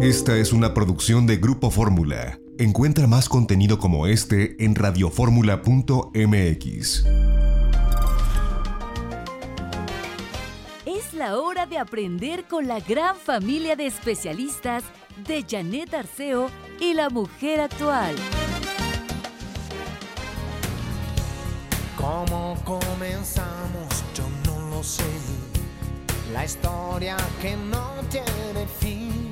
Esta es una producción de Grupo Fórmula. Encuentra más contenido como este en radioformula.mx. Es la hora de aprender con la gran familia de especialistas de Janet Arceo y la mujer actual. ¿Cómo comenzamos? Yo no lo sé. La historia que no tiene fin.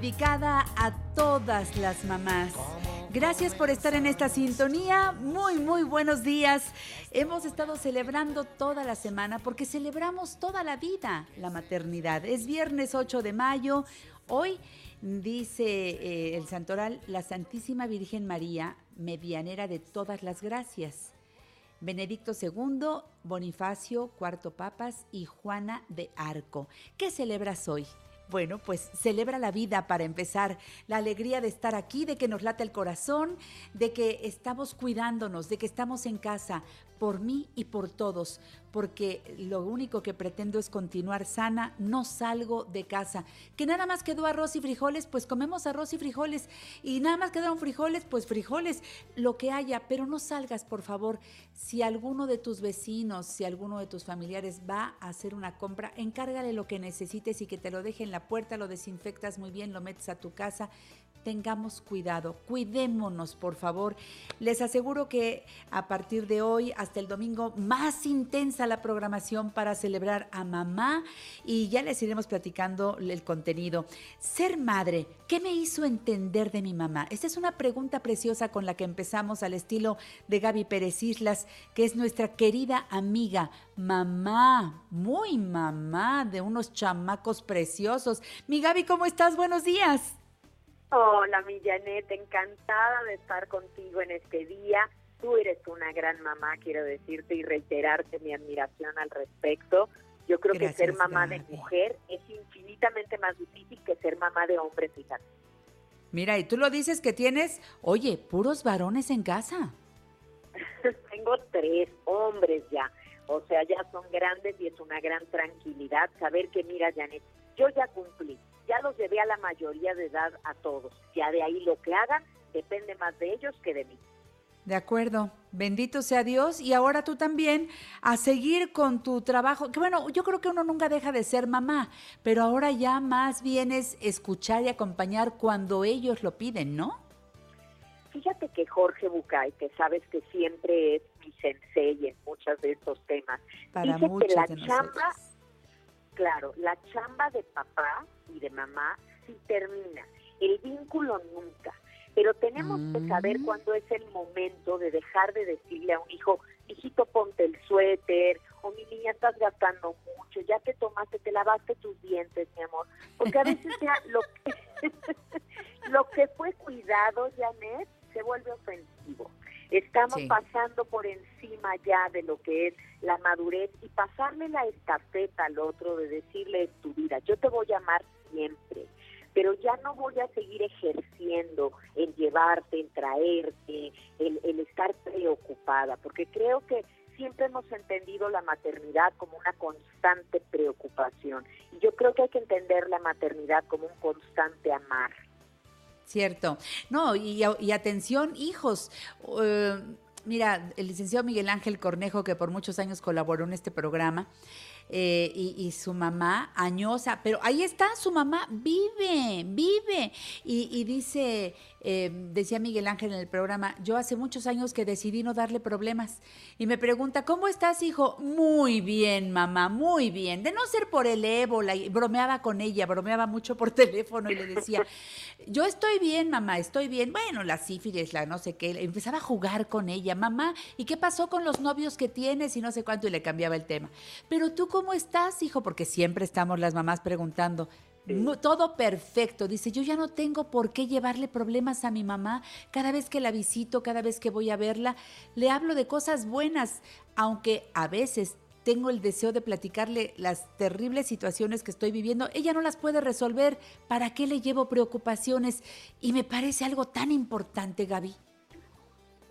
dedicada a todas las mamás. Gracias por estar en esta sintonía. Muy, muy buenos días. Hemos estado celebrando toda la semana porque celebramos toda la vida la maternidad. Es viernes 8 de mayo. Hoy dice eh, el santoral la Santísima Virgen María, medianera de todas las gracias. Benedicto II, Bonifacio, Cuarto Papas y Juana de Arco. ¿Qué celebras hoy? Bueno, pues celebra la vida para empezar, la alegría de estar aquí, de que nos late el corazón, de que estamos cuidándonos, de que estamos en casa, por mí y por todos, porque lo único que pretendo es continuar sana, no salgo de casa. Que nada más quedó arroz y frijoles, pues comemos arroz y frijoles, y nada más quedaron frijoles, pues frijoles, lo que haya, pero no salgas, por favor. Si alguno de tus vecinos, si alguno de tus familiares va a hacer una compra, encárgale lo que necesites y que te lo deje en la puerta, lo desinfectas muy bien, lo metes a tu casa tengamos cuidado, cuidémonos por favor. Les aseguro que a partir de hoy hasta el domingo más intensa la programación para celebrar a mamá y ya les iremos platicando el contenido. Ser madre, ¿qué me hizo entender de mi mamá? Esta es una pregunta preciosa con la que empezamos al estilo de Gaby Pérez Islas, que es nuestra querida amiga, mamá, muy mamá de unos chamacos preciosos. Mi Gaby, ¿cómo estás? Buenos días. Hola, mi Janet, encantada de estar contigo en este día. Tú eres una gran mamá, quiero decirte y reiterarte mi admiración al respecto. Yo creo Gracias, que ser mamá de mujer es infinitamente más difícil que ser mamá de hombre, fíjate. Mira, y tú lo dices que tienes, oye, puros varones en casa. Tengo tres hombres ya, o sea, ya son grandes y es una gran tranquilidad saber que, mira, Janet, yo ya cumplí, ya los llevé a la mayoría de edad a todos. Ya de ahí lo que hagan depende más de ellos que de mí. De acuerdo, bendito sea Dios y ahora tú también a seguir con tu trabajo, que bueno, yo creo que uno nunca deja de ser mamá, pero ahora ya más bien es escuchar y acompañar cuando ellos lo piden, ¿no? Fíjate que Jorge Bucay, que sabes que siempre es mi sensei en muchos de estos temas, Para dice que la chamba, claro, la chamba de papá y de mamá sí termina, el vínculo nunca. Pero tenemos que saber Mm. cuándo es el momento de dejar de decirle a un hijo, hijito, ponte el suéter, o mi niña, estás gastando mucho, ya te tomaste, te lavaste tus dientes, mi amor. Porque a veces ya lo que, lo que fue cuidado, Janet, se vuelve ofensivo. Estamos Sí. pasando por encima ya de lo que es la madurez y pasarle la estafeta al otro de decirle es tu vida, yo te voy a amar siempre, pero ya no voy a seguir ejerciendo en llevarte, en traerte, el, el estar preocupada, porque creo que siempre hemos entendido la maternidad como una constante preocupación y yo creo que hay que entender la maternidad como un constante amar. Cierto. No, y, atención, hijos. eh, mira, el licenciado Miguel Ángel Cornejo, que por muchos años colaboró en este programa, eh, y, y su mamá, añosa, pero ahí está, su mamá vive, vive. Y, y dice, eh, decía Miguel Ángel en el programa, yo hace muchos años que decidí no darle problemas. Y me pregunta, ¿cómo estás, hijo? Muy bien, mamá, muy bien. De no ser por el ébola, y bromeaba con ella, bromeaba mucho por teléfono y le decía, yo estoy bien, mamá, estoy bien. Bueno, la sífilis, la no sé qué, empezaba a jugar con ella, mamá, ¿y qué pasó con los novios que tienes? Y no sé cuánto, y le cambiaba el tema. Pero tú, ¿cómo estás, hijo? Porque siempre estamos las mamás preguntando. Todo perfecto. Dice, yo ya no tengo por qué llevarle problemas a mi mamá. Cada vez que la visito, cada vez que voy a verla, le hablo de cosas buenas, aunque a veces tengo el deseo de platicarle las terribles situaciones que estoy viviendo. Ella no las puede resolver. ¿Para qué le llevo preocupaciones? Y me parece algo tan importante, Gaby.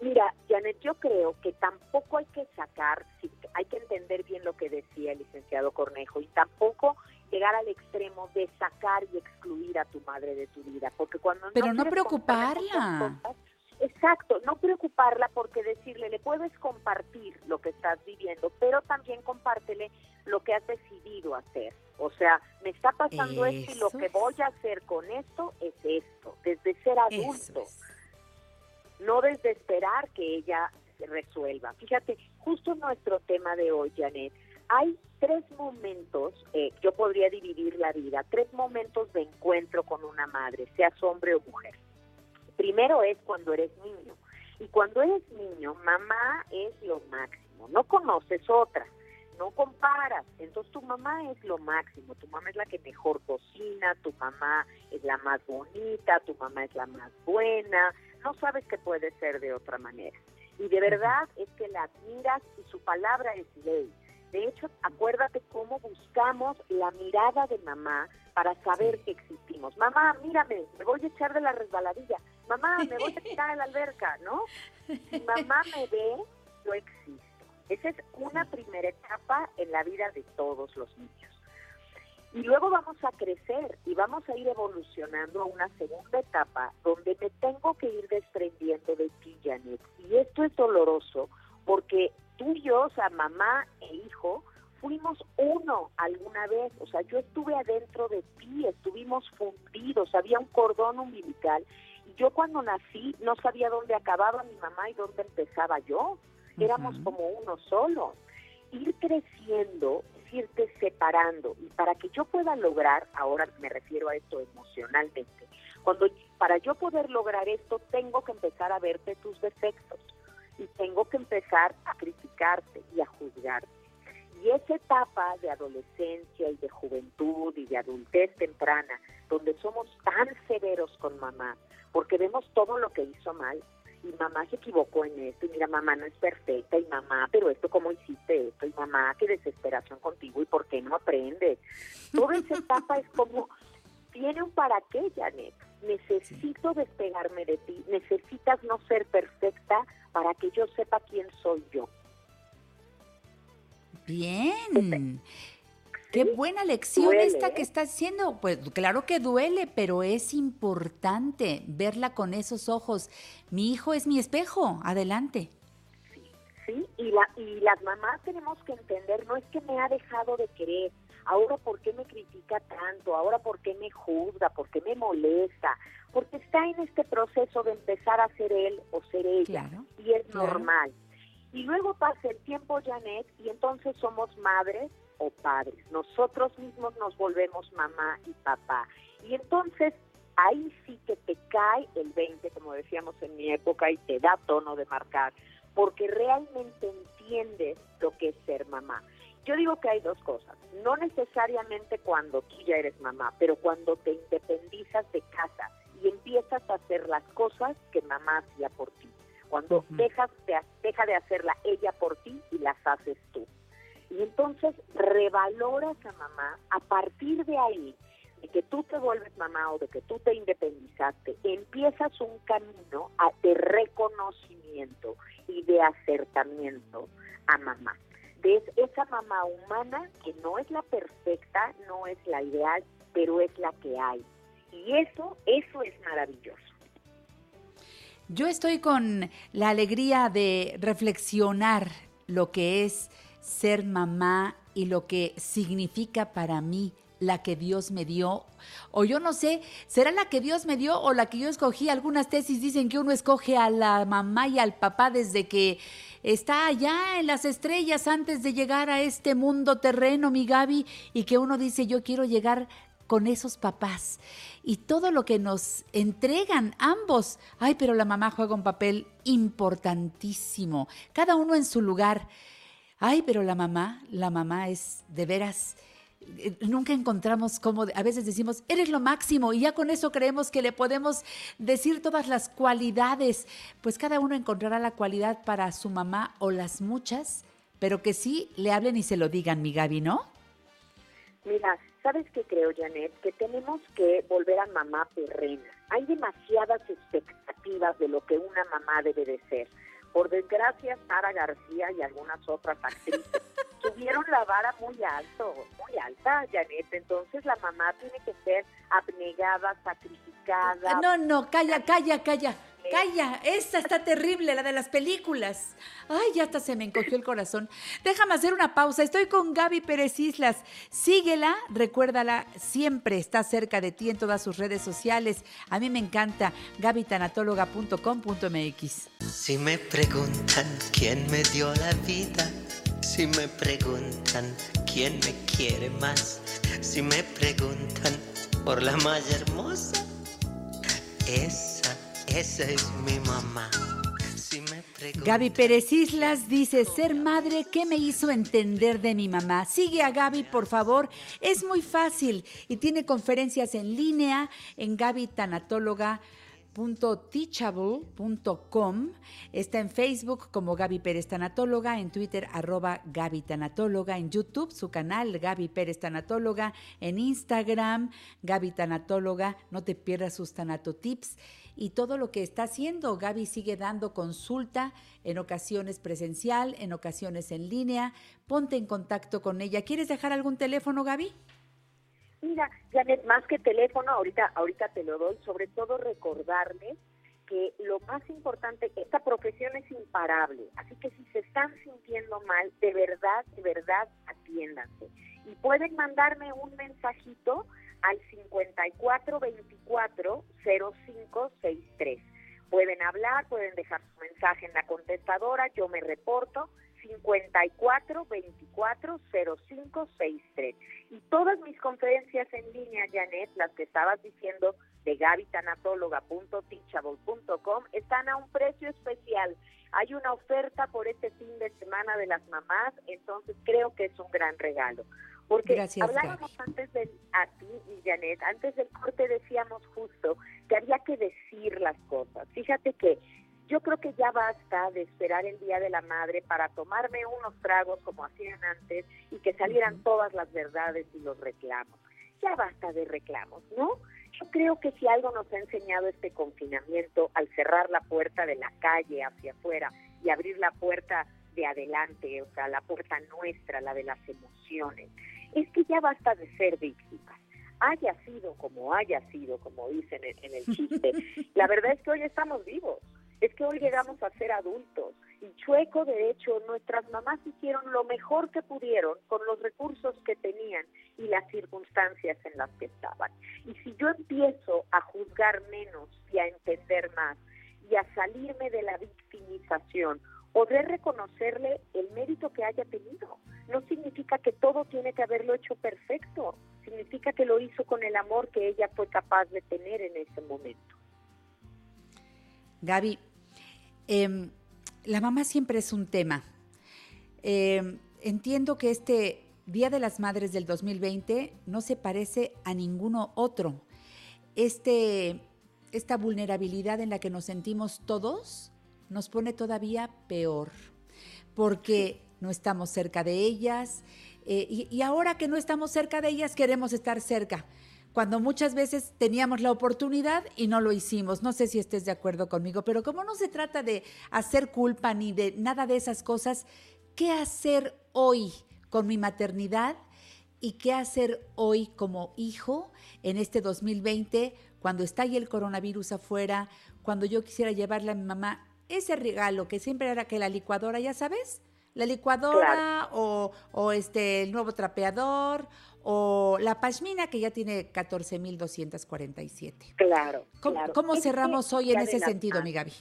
Mira, Janet, yo creo que tampoco hay que sacar, hay que entender bien lo que decía el licenciado Cornejo y tampoco llegar al extremo de sacar y excluir a tu madre de tu vida, porque cuando Pero no preocuparla. cosas, Exacto, no preocuparla porque decirle, le puedes compartir lo que estás viviendo, pero también compártele lo que has decidido hacer. O sea, me está pasando esto y lo que voy a hacer con esto es esto, desde ser adulto es. no desde esperar que ella resuelva. Fíjate, justo nuestro tema de hoy, Janet, hay tres momentos, eh, yo podría dividir la vida, tres momentos de encuentro con una madre, seas hombre o mujer. Primero es cuando eres niño. Y cuando eres niño, mamá es lo máximo, no conoces otra, no comparas. Entonces tu mamá es lo máximo, tu mamá es la que mejor cocina, tu mamá es la más bonita, tu mamá es la más buena, no sabes que puede ser de otra manera. Y de verdad es que la admiras y su palabra es ley. De hecho, acuérdate cómo buscamos la mirada de mamá para saber que existimos. Mamá, mírame, me voy a echar de la resbaladilla. Mamá, me voy a tirar a la alberca, ¿no? Si mamá me ve, yo existo. Esa es una primera etapa en la vida de todos los niños. Y luego vamos a crecer y vamos a ir evolucionando a una segunda etapa donde me tengo que ir desprendiendo de ti, Janet. Y esto es doloroso porque tú y yo, o sea, mamá e hijo, fuimos uno alguna vez. O sea, yo estuve adentro de ti, estuvimos fundidos, había un cordón umbilical. Y yo cuando nací no sabía dónde acababa mi mamá y dónde empezaba yo. Éramos como uno solo. Ir creciendo es irte separando. Y para que yo pueda lograr, ahora me refiero a esto emocionalmente, cuando para yo poder lograr esto tengo que empezar a verte tus defectos y tengo que empezar a criticarte y a juzgarte. Y esa etapa de adolescencia y de juventud y de adultez temprana, donde somos tan severos con mamá, porque vemos todo lo que hizo mal, y mamá se equivocó en esto, y mira, mamá no es perfecta, y mamá, pero esto, ¿cómo hiciste esto? Y mamá, qué desesperación contigo, ¿y por qué no aprendes? Toda esa etapa es como, tiene un para qué, Janet. Necesito despegarme de ti, necesitas no ser perfecta para que yo sepa quién soy yo. Bien. Qué buena lección duele, esta ¿eh? que está haciendo. Pues claro que duele, pero es importante verla con esos ojos. Mi hijo es mi espejo. Adelante. ¿sí? Y, la, y las mamás tenemos que entender, no es que me ha dejado de querer, ahora por qué me critica tanto, ahora por qué me juzga, por qué me molesta, porque está en este proceso de empezar a ser él o ser ella, y es normal. Y luego pasa el tiempo, Janet, y entonces somos madres o padres. Nosotros mismos nos volvemos mamá y papá. Y entonces ahí sí que te cae el 20, como decíamos en mi época, y te da tono de marcar, porque realmente entiendes lo que es ser mamá. Yo digo que hay dos cosas, no necesariamente cuando tú ya eres mamá, pero cuando te independizas de casa y empiezas a hacer las cosas que mamá hacía por ti. Cuando dejas de, deja de hacerla ella por ti y las haces tú. Y entonces revaloras a mamá a partir de ahí, de que tú te vuelves mamá o de que tú te independizaste, empiezas un camino de reconocimiento y de acertamiento a mamá. De esa mamá humana que no es la perfecta, no es la ideal, pero es la que hay. Y eso, eso es maravilloso. Yo estoy con la alegría de reflexionar lo que es ser mamá y lo que significa para mí la que Dios me dio. O yo no sé, ¿será la que Dios me dio o la que yo escogí? Algunas tesis dicen que uno escoge a la mamá y al papá desde que está allá en las estrellas antes de llegar a este mundo terreno, mi Gaby, y que uno dice, yo quiero llegar con esos papás y todo lo que nos entregan ambos. Ay, pero la mamá juega un papel importantísimo, cada uno en su lugar. Ay, pero la mamá, la mamá es de veras nunca encontramos cómo, a veces decimos, eres lo máximo y ya con eso creemos que le podemos decir todas las cualidades. Pues cada uno encontrará la cualidad para su mamá o las muchas, pero que sí le hablen y se lo digan, mi Gaby, ¿no? Mira, ¿sabes qué creo, Janet? Que tenemos que volver a mamá terrena. Hay demasiadas expectativas de lo que una mamá debe de ser. Por desgracia, Sara García y algunas otras actrices subieron la vara muy alto, muy alta, Janet. Entonces la mamá tiene que ser abnegada, sacrificada. No, no, calla, calla, calla. Calla, esta está terrible, la de las películas. Ay, ya hasta se me encogió el corazón. Déjame hacer una pausa. Estoy con Gaby Pérez Islas. Síguela, recuérdala, siempre está cerca de ti en todas sus redes sociales. A mí me encanta, gabytanatóloga.com.mx. Si me preguntan quién me dio la vida, si me preguntan quién me quiere más, si me preguntan por la más hermosa, esa esa es mi mamá. Gaby Pérez Islas dice, ser madre, ¿qué me hizo entender de mi mamá? Sigue a Gaby, por favor. Es muy fácil y tiene conferencias en línea en Gaby Tanatóloga teachable.com Está en Facebook como Gaby Pérez Tanatóloga, en Twitter arroba Gaby Tanatóloga, en YouTube su canal Gaby Pérez Tanatóloga, en Instagram Gaby Tanatóloga, no te pierdas sus tanatotips y todo lo que está haciendo. Gaby sigue dando consulta en ocasiones presencial, en ocasiones en línea. Ponte en contacto con ella. ¿Quieres dejar algún teléfono, Gaby? Mira, Janet, más que teléfono, ahorita, ahorita te lo doy, sobre todo recordarles que lo más importante, esta profesión es imparable, así que si se están sintiendo mal, de verdad, de verdad, atiéndanse. Y pueden mandarme un mensajito al 5424-0563. Pueden hablar, pueden dejar su mensaje en la contestadora, yo me reporto 54 24 05 63. Y todas mis conferencias en línea, Janet, las que estabas diciendo de gabitanatóloga.teachable.com, están a un precio especial. Hay una oferta por este fin de semana de las mamás, entonces creo que es un gran regalo. Porque hablábamos antes del, a ti y Janet, antes del corte decíamos justo que había que decir las cosas. Fíjate que yo creo que ya basta de esperar el Día de la Madre para tomarme unos tragos como hacían antes y que salieran todas las verdades y los reclamos. Ya basta de reclamos, ¿no? Yo creo que si algo nos ha enseñado este confinamiento al cerrar la puerta de la calle hacia afuera y abrir la puerta de adelante, o sea, la puerta nuestra, la de las emociones, es que ya basta de ser víctimas haya sido como haya sido, como dicen en, el chiste, la verdad es que hoy estamos vivos es que hoy llegamos a ser adultos Y chueco, de hecho, nuestras mamás hicieron lo mejor que pudieron con los recursos que tenían y las circunstancias en las que estaban. Y si yo empiezo a juzgar menos y a entender más y a salirme de la victimización, podré reconocerle el mérito que haya tenido. No significa que todo tiene que haberlo hecho perfecto, significa que lo hizo con el amor que ella fue capaz de tener en ese momento. Gaby, em, la mamá siempre es un tema. Em, entiendo que este Día de las Madres del 2020 no se parece a ninguno otro. Este, esta vulnerabilidad en la que nos sentimos todos nos pone todavía peor, porque no estamos cerca de ellas eh, y, y ahora que no estamos cerca de ellas queremos estar cerca cuando muchas veces teníamos la oportunidad y no lo hicimos. No sé si estés de acuerdo conmigo, pero como no se trata de hacer culpa ni de nada de esas cosas, ¿qué hacer hoy con mi maternidad y qué hacer hoy como hijo en este 2020 cuando está ahí el coronavirus afuera, cuando yo quisiera llevarle a mi mamá ese regalo que siempre era que la licuadora, ya sabes, la licuadora o, o, este el nuevo trapeador o la pashmina que ya tiene 14.247. Claro. ¿Cómo, claro. ¿cómo cerramos Este hoy en ese sentido, mi. Gaby?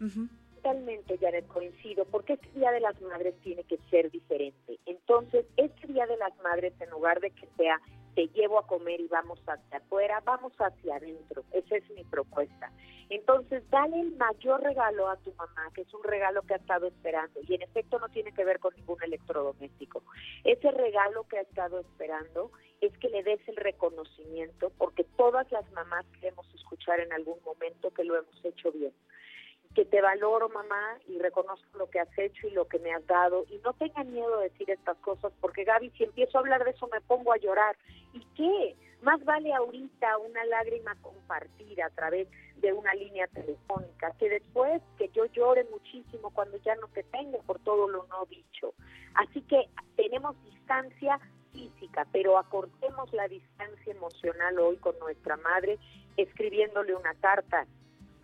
Ujú. Totalmente, Janet, coincido, porque este Día de las Madres tiene que ser diferente. Entonces, este Día de las Madres, en lugar de que sea te llevo a comer y vamos hacia afuera, vamos hacia adentro. Esa es mi propuesta. Entonces, dale el mayor regalo a tu mamá, que es un regalo que ha estado esperando. Y en efecto no tiene que ver con ningún electrodoméstico. Ese regalo que ha estado esperando es que le des el reconocimiento, porque todas las mamás queremos escuchar en algún momento que lo hemos hecho bien que te valoro, mamá, y reconozco lo que has hecho y lo que me has dado. Y no tengan miedo de decir estas cosas, porque Gaby, si empiezo a hablar de eso me pongo a llorar. ¿Y qué? Más vale ahorita una lágrima compartida a través de una línea telefónica, que después que yo llore muchísimo cuando ya no te tengo por todo lo no dicho. Así que tenemos distancia física, pero acortemos la distancia emocional hoy con nuestra madre, escribiéndole una carta,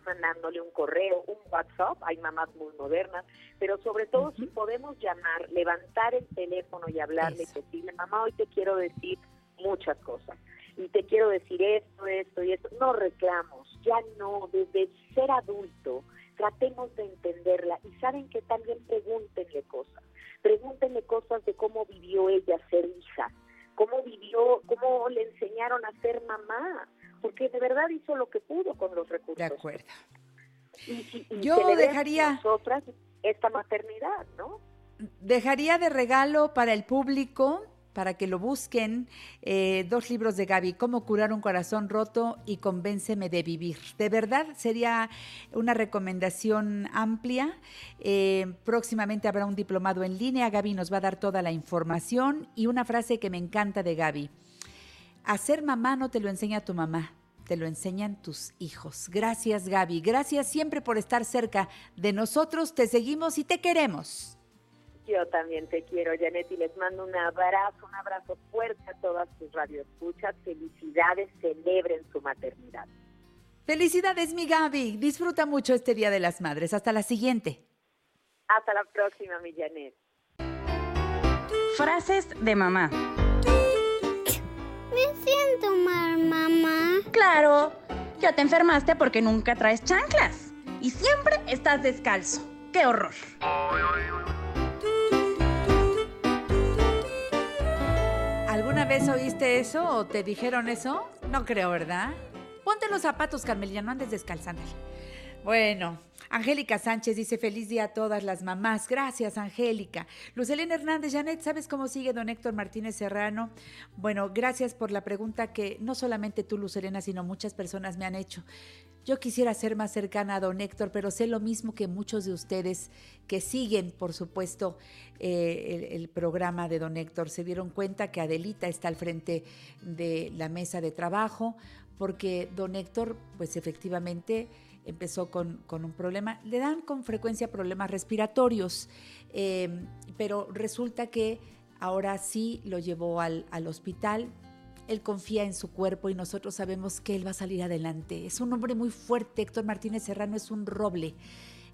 mandándole un correo, un WhatsApp, hay mamás muy modernas, pero sobre todo uh -huh. si podemos llamar, levantar el teléfono y hablarle y decirle, mamá, hoy te quiero decir muchas cosas, y te quiero decir esto, esto y esto, no reclamos, ya no, desde ser adulto, tratemos de entenderla, y saben que también pregúntenle cosas, pregúntenle cosas de cómo vivió ella ser hija, cómo vivió, cómo le enseñaron a ser mamá, porque de verdad hizo lo que pudo con los recursos. De acuerdo. Y, y, Yo dejaría nosotras esta maternidad, ¿no? Dejaría de regalo para el público para que lo busquen eh, dos libros de Gaby, Cómo curar un corazón roto y Convénceme de vivir. De verdad sería una recomendación amplia. Eh, próximamente habrá un diplomado en línea. Gaby nos va a dar toda la información y una frase que me encanta de Gaby. Hacer mamá no te lo enseña tu mamá, te lo enseñan tus hijos. Gracias Gaby, gracias siempre por estar cerca de nosotros, te seguimos y te queremos. Yo también te quiero, Janet, y les mando un abrazo, un abrazo fuerte a todas tus radioescuchas. Felicidades, celebren su maternidad. Felicidades, mi Gaby. Disfruta mucho este Día de las Madres. Hasta la siguiente. Hasta la próxima, mi Janet. Frases de mamá. Me siento mal, mamá. Claro, ya te enfermaste porque nunca traes chanclas y siempre estás descalzo. ¡Qué horror! ¿Alguna vez oíste eso o te dijeron eso? No creo, ¿verdad? Ponte los zapatos, Carmelilla, no andes descalzándole. Bueno, Angélica Sánchez dice feliz día a todas las mamás. Gracias, Angélica. Lucelena Hernández, Janet, ¿sabes cómo sigue don Héctor Martínez Serrano? Bueno, gracias por la pregunta que no solamente tú, Lucelena, sino muchas personas me han hecho. Yo quisiera ser más cercana a don Héctor, pero sé lo mismo que muchos de ustedes que siguen, por supuesto, eh, el, el, programa de don Héctor. Se dieron cuenta que Adelita está al frente de la mesa de trabajo, porque don Héctor, pues efectivamente empezó con, con, un problema. Le dan con frecuencia problemas respiratorios, eh, pero resulta que ahora sí lo llevó al, al hospital. Él confía en su cuerpo y nosotros sabemos que él va a salir adelante. Es un hombre muy fuerte, Héctor Martínez Serrano es un roble.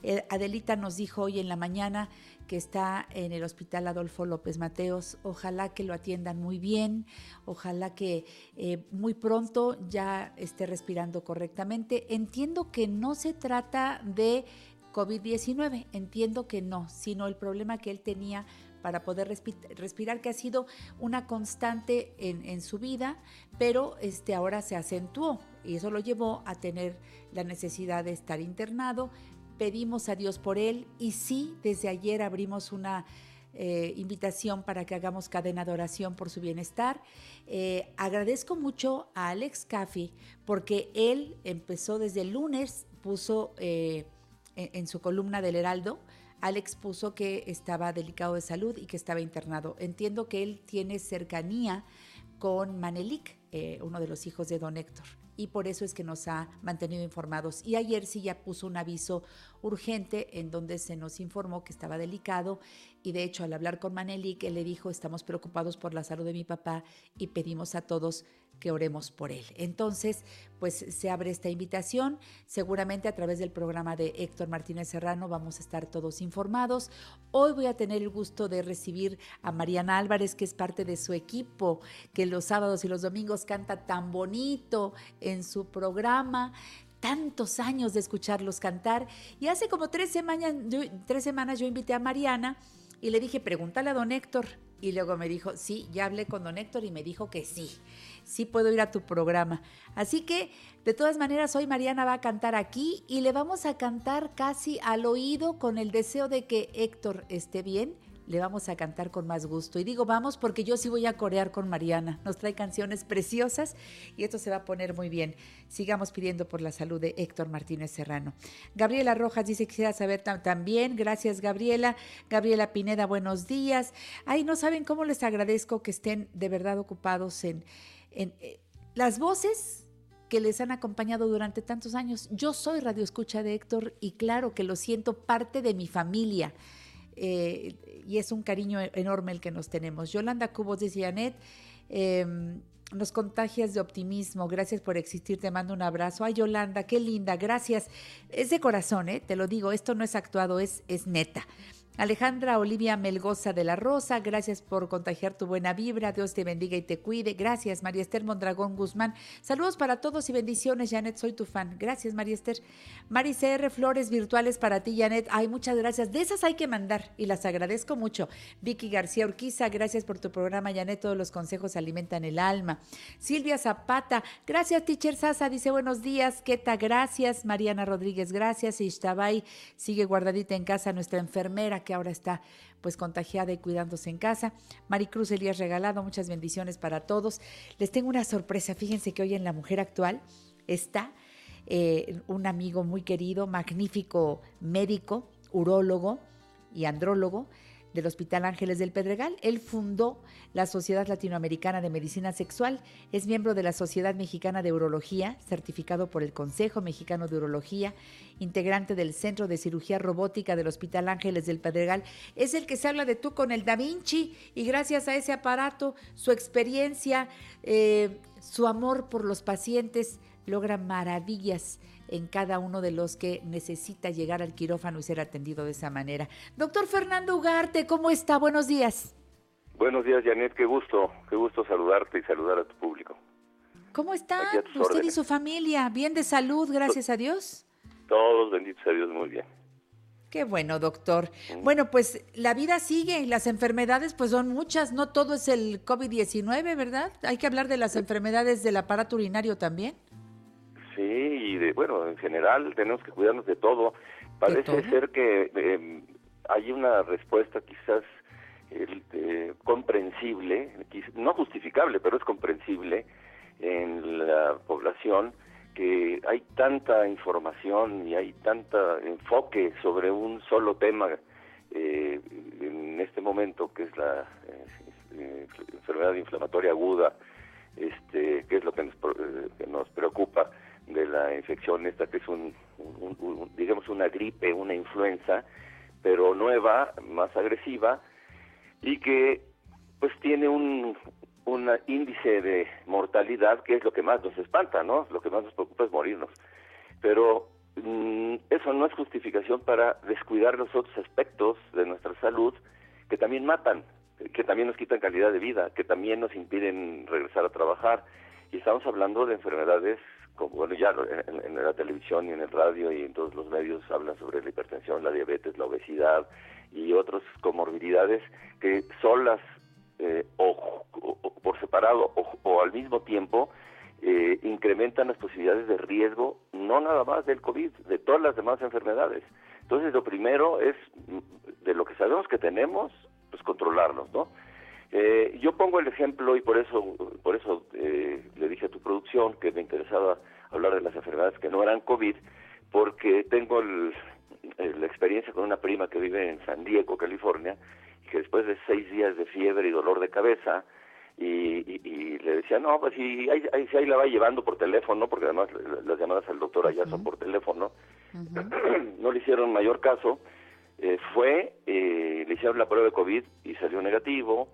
Eh, Adelita nos dijo hoy en la mañana que está en el Hospital Adolfo López Mateos. Ojalá que lo atiendan muy bien, ojalá que eh, muy pronto ya esté respirando correctamente. Entiendo que no se trata de COVID-19, entiendo que no, sino el problema que él tenía para poder respirar, que ha sido una constante en, su vida, pero este, ahora se acentuó y eso lo llevó a tener la necesidad de estar internado. Pedimos a Dios por él y sí, desde ayer abrimos una eh, invitación para que hagamos cadena de oración por su bienestar. Eh, agradezco mucho a Alex Caffi porque él empezó desde el lunes, puso eh, en su columna del Heraldo, Alex puso que estaba delicado de salud y que estaba internado. Entiendo que él tiene cercanía con Manelik, uno de los hijos de don Héctor y por eso es que nos ha mantenido informados. Y ayer sí ya puso un aviso urgente en donde se nos informó que estaba delicado y de hecho al hablar con Manelik, él le dijo, estamos preocupados por la salud de mi papá y pedimos a todos que oremos por él. Entonces, pues se abre esta invitación. Seguramente a través del programa de Héctor Martínez Serrano vamos a estar todos informados. Hoy voy a tener el gusto de recibir a Mariana Álvarez, que es parte de su equipo, que los sábados y los domingos canta tan bonito en su programa tantos años de escucharlos cantar. Y hace como tres semanas, tres semanas yo invité a Mariana y le dije, pregúntale a don Héctor. Y luego me dijo, sí, ya hablé con don Héctor y me dijo que sí, sí puedo ir a tu programa. Así que, de todas maneras, hoy Mariana va a cantar aquí y le vamos a cantar casi al oído con el deseo de que Héctor esté bien le vamos a cantar con más gusto. Y digo vamos porque yo sí voy a corear con Mariana. Nos trae canciones preciosas y esto se va a poner muy bien. Sigamos pidiendo por la salud de Héctor Martínez Serrano. Gabriela Rojas dice quisiera saber también. Gracias, Gabriela. Gabriela Pineda, buenos días. Ay, no saben cómo les agradezco que estén de verdad ocupados en, en eh, las voces que les han acompañado durante tantos años. Yo soy Radio Escucha de Héctor y claro que lo siento parte de mi familia. Eh, y es un cariño enorme el que nos tenemos. Yolanda Cubos dice, Janet, em, nos contagias de optimismo, gracias por existir, te mando un abrazo. Ay, Yolanda, qué linda, gracias. Es de corazón, ¿eh? te lo digo, esto no es actuado, es, es neta. Alejandra Olivia Melgoza de la Rosa, gracias por contagiar tu buena vibra. Dios te bendiga y te cuide. Gracias, María Esther Mondragón Guzmán. Saludos para todos y bendiciones, Janet. Soy tu fan. Gracias, María Esther. Mari CR Flores virtuales para ti, Janet. Ay, muchas gracias. De esas hay que mandar y las agradezco mucho. Vicky García Urquiza, gracias por tu programa, Janet. Todos los consejos alimentan el alma. Silvia Zapata, gracias, Teacher Sasa. Dice buenos días. Keta, gracias. Mariana Rodríguez, gracias. Ishtabay sigue guardadita en casa nuestra enfermera que ahora está pues contagiada y cuidándose en casa. Maricruz Elías Regalado, muchas bendiciones para todos. Les tengo una sorpresa, fíjense que hoy en La Mujer Actual está eh, un amigo muy querido, magnífico médico, urólogo y andrólogo, del Hospital Ángeles del Pedregal. Él fundó la Sociedad Latinoamericana de Medicina Sexual, es miembro de la Sociedad Mexicana de Urología, certificado por el Consejo Mexicano de Urología, integrante del Centro de Cirugía Robótica del Hospital Ángeles del Pedregal. Es el que se habla de tú con el Da Vinci y gracias a ese aparato, su experiencia, eh, su amor por los pacientes, logra maravillas en cada uno de los que necesita llegar al quirófano y ser atendido de esa manera. Doctor Fernando Ugarte, ¿cómo está? Buenos días. Buenos días, Janet. Qué gusto, qué gusto saludarte y saludar a tu público. ¿Cómo está usted y su familia? ¿Bien de salud, gracias a Dios? Todos, benditos a Dios, muy bien. Qué bueno, doctor. Bueno, pues la vida sigue y las enfermedades pues son muchas, no todo es el COVID-19, ¿verdad? Hay que hablar de las enfermedades del aparato urinario también. Sí, y de, bueno, en general tenemos que cuidarnos de todo. Parece ser que em, hay una respuesta quizás eh, comprensible, no justificable, pero es comprensible en la población que hay tanta información y hay tanto enfoque sobre un solo tema eh, en este momento que es la eh, enfermedad inflamatoria aguda, este, que es lo que nos, que nos preocupa de la infección esta que es un, digamos una gripe, una influenza, pero nueva, más agresiva y que pues tiene un, un índice de mortalidad que es lo que más nos espanta, ¿no? Lo que más nos preocupa es morirnos. Pero mm, eso no es justificación para descuidar los otros aspectos de nuestra salud que también matan, que también nos quitan calidad de vida, que también nos impiden regresar a trabajar. Y estamos hablando de enfermedades como, bueno, ya en, la televisión y en el radio y en todos los medios hablan sobre la hipertensión, la diabetes, la obesidad y otras comorbilidades que solas eh, o, por separado o, al mismo tiempo eh, incrementan las posibilidades de riesgo, no nada más del COVID, de todas las demás enfermedades. Entonces, lo primero es, de lo que sabemos que tenemos, pues controlarnos, ¿no? Eh, yo pongo el ejemplo y por eso, por eso eh, le dije a tu producción que me interesaba hablar de las enfermedades que no eran COVID, porque tengo la experiencia con una prima que vive en San Diego, California, y que después de seis días de fiebre y dolor de cabeza, y, le decía, no, pues si ahí, ahí, la va llevando por teléfono, porque además las llamadas al doctor allá son por teléfono, no le hicieron mayor caso, eh, fue, eh, le hicieron la prueba de COVID y salió negativo,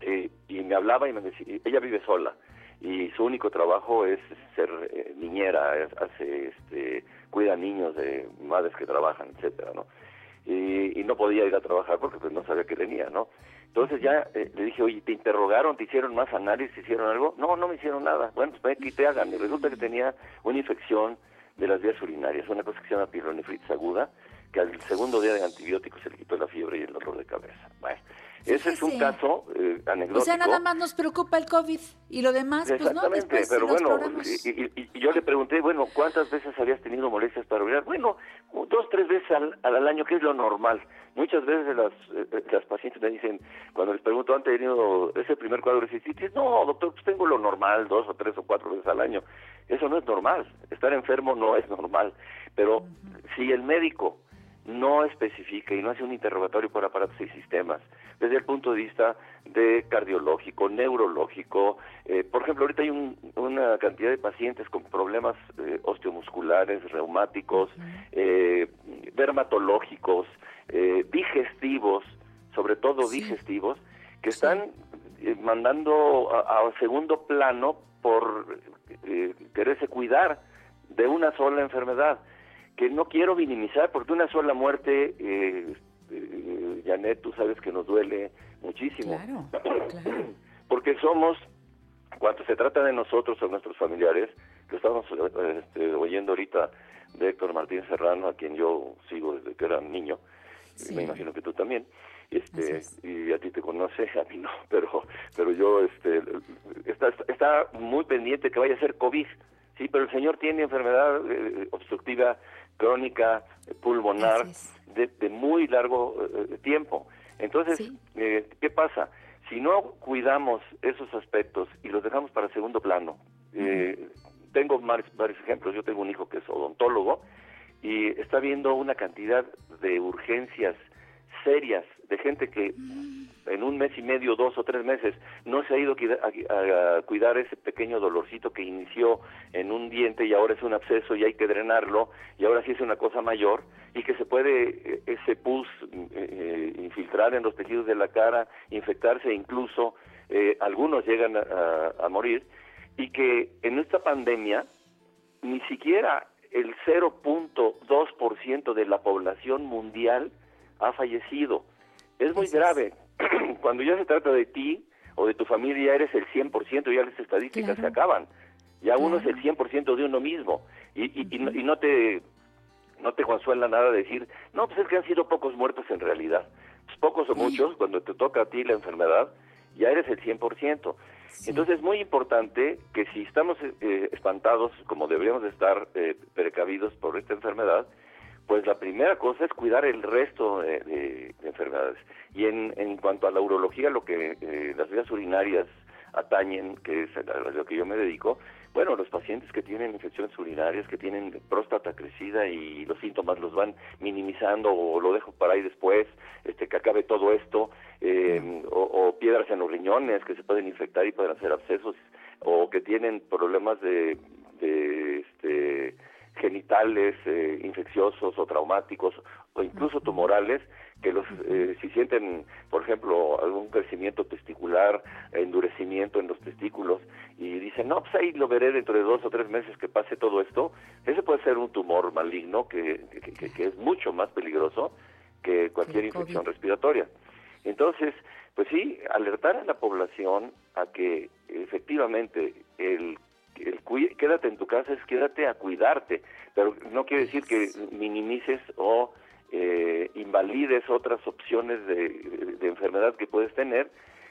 eh, y me hablaba y me decía, ella vive sola, y su único trabajo es ser niñera, hace, este, cuida niños de madres que trabajan, etcétera, ¿no? Y, no podía ir a trabajar porque pues no sabía qué tenía, ¿no? Entonces ya eh, le dije, oye, ¿te interrogaron? ¿Te hicieron más análisis? ¿Hicieron algo? No, no me hicieron nada. Bueno, pues que te hagan. Y resulta que tenía una infección de las vías urinarias, una cosa que se llama pielonefritis aguda, que al segundo día de antibióticos se le quitó la fiebre y el dolor de cabeza. Bueno, ese es un caso eh, anecdótico. O sea, nada más nos preocupa el COVID y lo demás, pues no, después pero bueno, y, yo le pregunté, bueno, ¿cuántas veces habías tenido molestias para orinar? Bueno, dos, tres veces al, al año, que es lo normal. Muchas veces las, eh, las pacientes me dicen, cuando les pregunto, ¿han tenido ese primer cuadro de cistitis? No, doctor, pues tengo lo normal, dos o tres o cuatro veces al año. Eso no es normal. Estar enfermo no es normal. Pero si el médico no especifica y no hace un interrogatorio por aparatos y sistemas desde el punto de vista de cardiológico, neurológico. Eh, por ejemplo, ahorita hay una cantidad de pacientes con problemas eh, osteomusculares, reumáticos, eh, dermatológicos, digestivos, sobre todo digestivos, que están mandando a, segundo plano por quererse cuidar de una sola enfermedad que no quiero minimizar porque una sola muerte, eh, eh, Janet, tú sabes que nos duele muchísimo. Claro, porque somos, cuando se trata de nosotros o nuestros familiares, que estamos este, oyendo ahorita de Héctor Martín Serrano, a quien yo sigo desde que era niño, me imagino que tú también, este y a ti te conoce, a mí no, pero pero yo este está, está muy pendiente que vaya a ser COVID. Sí, pero el señor tiene enfermedad eh, obstructiva crónica pulmonar de, muy largo eh, tiempo. Entonces, eh, ¿qué pasa? Si no cuidamos esos aspectos y los dejamos para segundo plano, eh, tengo varios, varios ejemplos. Yo tengo un hijo que es odontólogo y está viendo una cantidad de urgencias serias de gente que en un mes y medio, dos o tres meses, no se ha ido a, cuidar ese pequeño dolorcito que inició en un diente y ahora es un absceso y hay que drenarlo y ahora sí es una cosa mayor y que se puede eh, ese pus eh, infiltrar en los tejidos de la cara, infectarse e incluso eh, algunos llegan a morir y que en esta pandemia ni siquiera el 0.2% de la población mundial ha fallecido. Es muy grave. Cuando ya se trata de ti o de tu familia, eres el 100%, ya las estadísticas se acaban. Ya uno es el 100% de uno mismo. Y, y, y, no, te no te consuela nada decir, no, pues es que han sido pocos muertos en realidad. Pues pocos o muchos, cuando te toca a ti la enfermedad, ya eres el 100%. Entonces es muy importante que si estamos eh, espantados, como deberíamos estar eh, precavidos por esta enfermedad, pues la primera cosa es cuidar el resto de, enfermedades. Y en, en, cuanto a la urología, lo que eh, las vías urinarias atañen, que es a lo que yo me dedico, bueno, los pacientes que tienen infecciones urinarias, que tienen próstata crecida y los síntomas los van minimizando o lo dejo para ahí después, este, que acabe todo esto, eh, o, piedras en los riñones que se pueden infectar y pueden hacer abscesos, o que tienen problemas de, de este, genitales eh, infecciosos o traumáticos o incluso tumorales que los eh, si sienten, por ejemplo, algún crecimiento testicular, endurecimiento en los testículos y dicen, no, pues ahí lo veré dentro de dos o tres meses que pase todo esto, ese puede ser un tumor maligno que, que, es mucho más peligroso que cualquier infección respiratoria. Entonces, pues sí, alertar a la población a que efectivamente el, el quédate en tu casa es quédate a cuidarte, pero no quiere decir que minimices o eh, invalides otras opciones de, enfermedad que puedes tener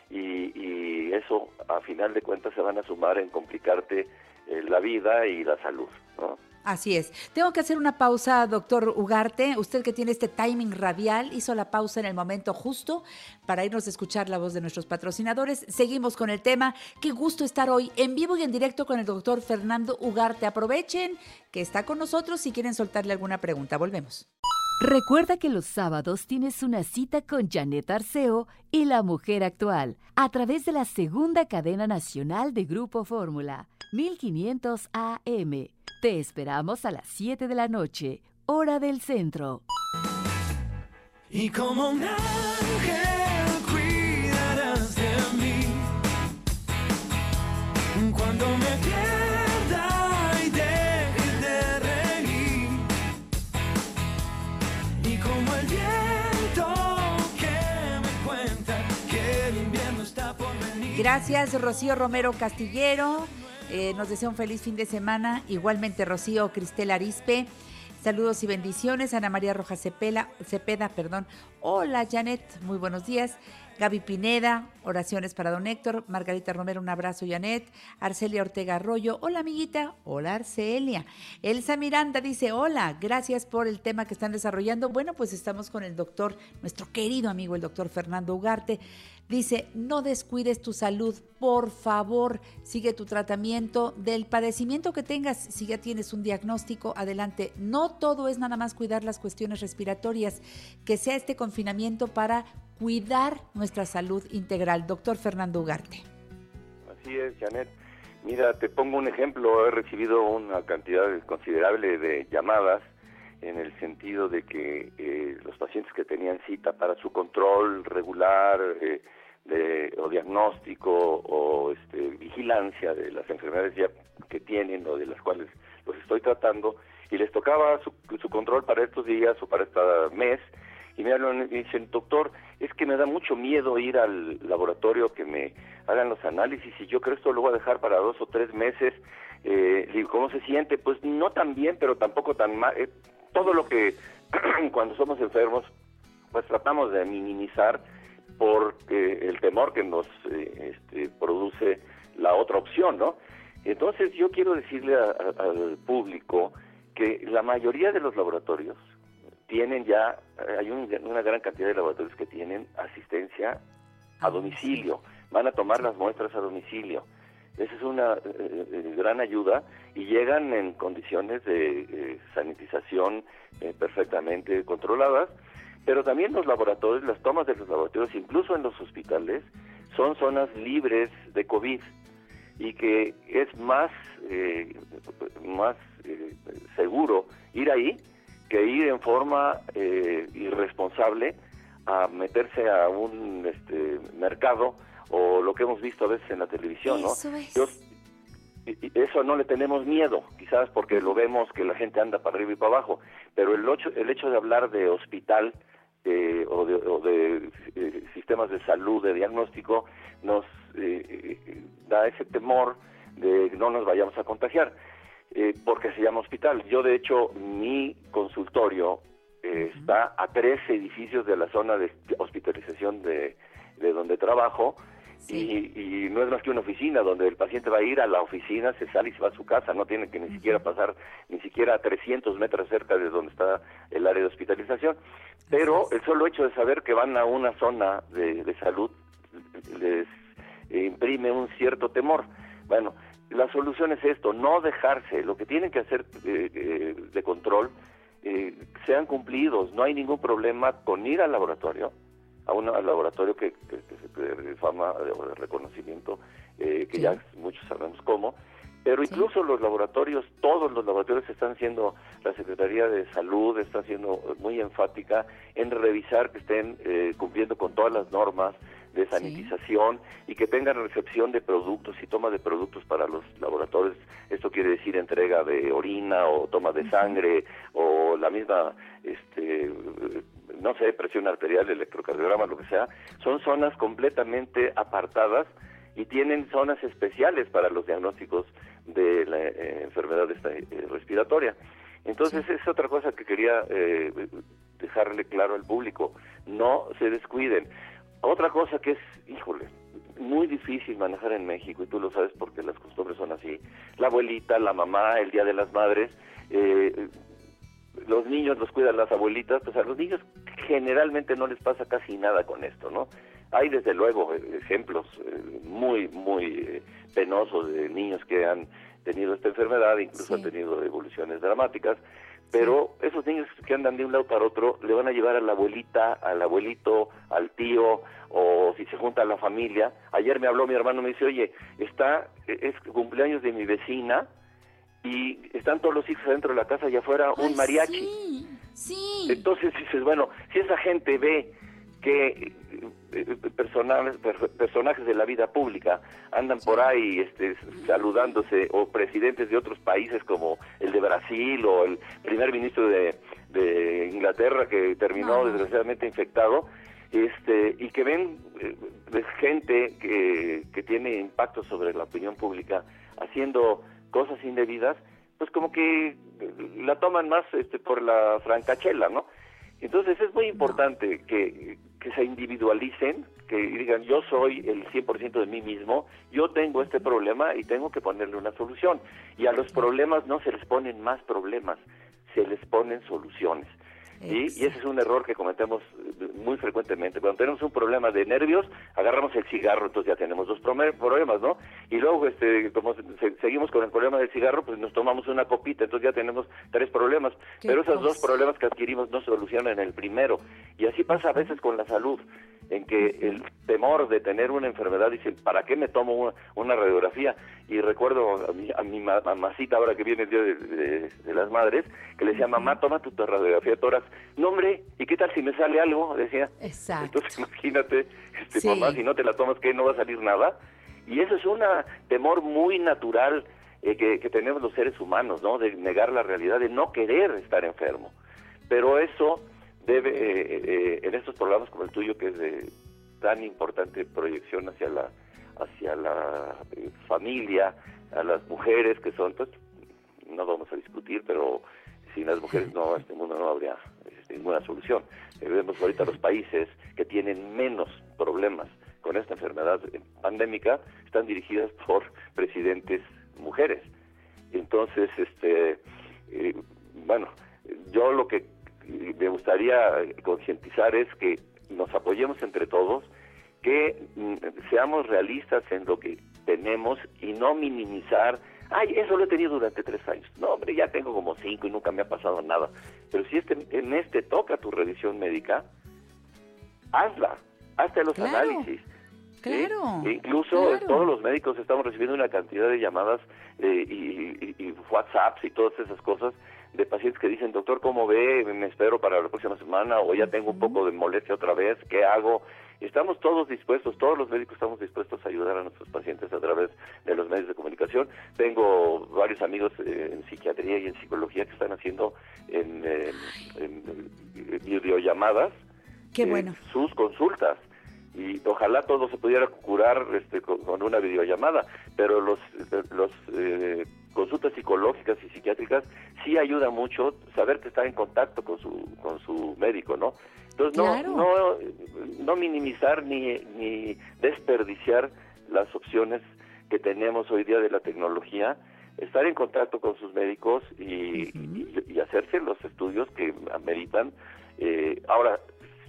y, eso a final de cuentas se van a sumar en complicarte eh, la vida y la salud, ¿no? Así es. Tengo que hacer una pausa, doctor Ugarte. Usted que tiene este timing radial hizo la pausa en el momento justo para irnos a escuchar la voz de nuestros patrocinadores. Seguimos con el tema. Qué gusto estar hoy en vivo y en directo con el doctor Fernando Ugarte. Aprovechen que está con nosotros si quieren soltarle alguna pregunta. Volvemos. Recuerda que los sábados tienes una cita con Janet Arceo y la mujer actual a través de la segunda cadena nacional de Grupo Fórmula, 1500 AM. Te esperamos a las 7 de la noche, hora del centro. Y como un ángel cuidarás de mí cuando me pierda Gracias, Rocío Romero Castillero. Eh, nos desea un feliz fin de semana. Igualmente Rocío Cristel Arispe. Saludos y bendiciones. Ana María Rojas Cepeda, Cepeda, perdón. Hola Janet, muy buenos días. Gaby Pineda, oraciones para don Héctor. Margarita Romero, un abrazo, Janet. Arcelia Ortega Arroyo, hola amiguita. Hola Arcelia. Elsa Miranda dice, hola, gracias por el tema que están desarrollando. Bueno, pues estamos con el doctor, nuestro querido amigo, el doctor Fernando Ugarte. Dice, no descuides tu salud, por favor, sigue tu tratamiento del padecimiento que tengas. Si ya tienes un diagnóstico, adelante. No todo es nada más cuidar las cuestiones respiratorias, que sea este confinamiento para cuidar nuestra salud integral. Doctor Fernando Ugarte. Así es, Janet. Mira, te pongo un ejemplo. He recibido una cantidad considerable de llamadas en el sentido de que eh, los pacientes que tenían cita para su control regular eh, de, o diagnóstico o este, vigilancia de las enfermedades ya que tienen o de las cuales los estoy tratando y les tocaba su, su control para estos días o para este mes y me hablan y dicen, doctor, es que me da mucho miedo ir al laboratorio que me hagan los análisis y yo creo esto lo voy a dejar para dos o tres meses. Eh, digo, ¿cómo se siente? Pues no tan bien, pero tampoco tan mal. Eh, todo lo que cuando somos enfermos, pues tratamos de minimizar por el temor que nos eh, este, produce la otra opción, ¿no? Entonces yo quiero decirle al público que la mayoría de los laboratorios tienen ya, hay una gran cantidad de laboratorios que tienen asistencia a domicilio, van a tomar las muestras a domicilio. Esa es una eh, eh, gran ayuda y llegan en condiciones de eh, sanitización perfectamente controladas, pero también los laboratorios, las tomas de los laboratorios, incluso en los hospitales, son zonas libres de COVID y que es más, más seguro ir ahí que ir en forma irresponsable a meterse a un este, mercado o lo que hemos visto a veces en la televisión, ¿no? eso no le tenemos miedo, quizás porque lo vemos que la gente anda para arriba y para abajo, pero el hecho, el hecho de hablar de hospital eh, o de, eh, sistemas de salud, de diagnóstico, nos eh, da ese temor de que no nos vayamos a contagiar, porque se llama hospital. Yo, de hecho, mi consultorio está a tres edificios de la zona de hospitalización de, de donde trabajo, y, no es más que una oficina donde el paciente va a ir a la oficina, se sale y se va a su casa, no tiene que ni siquiera pasar ni siquiera a 300 metros cerca de donde está el área de hospitalización. Pero el solo hecho de saber que van a una zona de, salud les imprime un cierto temor. Bueno, la solución es esto, no dejarse, lo que tienen que hacer eh, eh, de control, eh, sean cumplidos, no hay ningún problema con ir al laboratorio, a un laboratorio que, que, de fama, de reconocimiento, eh, que ya muchos sabemos cómo, pero incluso los laboratorios, todos los laboratorios están haciendo, la Secretaría de Salud está siendo muy enfática en revisar que estén eh, cumpliendo con todas las normas de sanitización y que tengan recepción de productos y toma de productos para los laboratorios. Esto quiere decir entrega de orina o toma de sangre o la misma, este, no sé, presión arterial, electrocardiograma, lo que sea. Son zonas completamente apartadas y tienen zonas especiales para los diagnósticos de la eh, enfermedad eh, respiratoria. Entonces es otra cosa que quería eh, dejarle claro al público, no se descuiden. Otra cosa que es, híjole, muy difícil manejar en México, y tú lo sabes porque las costumbres son así, la abuelita, la mamá, el Día de las Madres, los niños los cuidan las abuelitas, pues a los niños generalmente no les pasa casi nada con esto, ¿no? Hay desde luego ejemplos muy, muy penosos de niños que han tenido esta enfermedad, incluso han tenido evoluciones dramáticas, pero esos niños que andan de un lado para otro le van a llevar a la abuelita, al abuelito, al tío, o si se junta a la familia. Ayer me habló mi hermano, me dice, oye, está, es cumpleaños de mi vecina y están todos los hijos adentro de la casa y afuera un mariachi. Sí, sí. Entonces dices, bueno, si esa gente ve que eh, personajes, personajes de la vida pública andan por ahí este, saludándose o presidentes de otros países como el de Brasil o el primer ministro de, Inglaterra que terminó desgraciadamente infectado este y que ven eh, gente que, que tiene impacto sobre la opinión pública haciendo cosas indebidas pues como que la toman más este, por la francachela, ¿no? Entonces es muy importante que, que se individualicen, que digan yo soy el 100% de mí mismo, yo tengo este problema y tengo que ponerle una solución. Y a los problemas no se les ponen más problemas, se les ponen soluciones. Y ese es un error que cometemos eh, muy frecuentemente. Cuando tenemos un problema de nervios, agarramos el cigarro, entonces ya tenemos dos problemas, ¿no? Y luego, este, como seguimos con el problema del cigarro, pues nos tomamos una copita, entonces ya tenemos tres problemas. Pero esos dos problemas que adquirimos no se solucionan en el primero. Y así pasa a veces con la salud en que el temor de tener una enfermedad dice, ¿para qué me tomo una, radiografía? Y recuerdo a mi, a mi mamacita, ahora que viene el Día de, las Madres, que le decía, mamá, toma tu radiografía de tórax. No, hombre, ¿y qué tal si me sale algo? Decía. Exacto. Entonces imagínate, este, mamá, si no te la tomas, ¿qué? ¿No va a salir nada? Y eso es un temor muy natural eh, que, que tenemos los seres humanos, ¿no? De negar la realidad, de no querer estar enfermo. Pero eso debe, eh, eh, en estos programas como el tuyo, que es de tan importante proyección hacia la, hacia la eh, familia, a las mujeres que son, pues, no vamos a discutir, pero sin las mujeres no, este mundo no habría ninguna solución. vemos ahorita los países que tienen menos problemas con esta enfermedad pandémica están dirigidas por presidentes mujeres. Entonces, este, bueno, yo lo que me gustaría concientizar es que nos apoyemos entre todos, que mm, seamos realistas en lo que tenemos y no minimizar, ay, eso lo he tenido durante tres años. No, hombre, ya tengo como cinco y nunca me ha pasado nada. Pero si este, en este toca tu revisión médica, hazla, hazte los análisis. Claro. E incluso todos los médicos estamos recibiendo una cantidad de llamadas eh, y, y, WhatsApps y todas esas cosas de pacientes que dicen, doctor, ¿cómo ve? Me espero para la próxima semana o ya tengo un poco de molestia otra vez, ¿qué hago? Estamos todos dispuestos, todos los médicos estamos dispuestos a ayudar a nuestros pacientes a través de los medios de comunicación. Tengo varios amigos eh, en psiquiatría y en psicología que están haciendo en, eh, videollamadas Qué bueno. sus consultas y ojalá todo se pudiera curar este, con, una videollamada, pero los, los eh, consultas psicológicas y psiquiátricas sí ayuda mucho saber que está en contacto con su con su médico, ¿no? Entonces no no no minimizar ni ni desperdiciar las opciones que tenemos hoy día de la tecnología, estar en contacto con sus médicos y, y, hacerse los estudios que ameritan. Eh, ahora,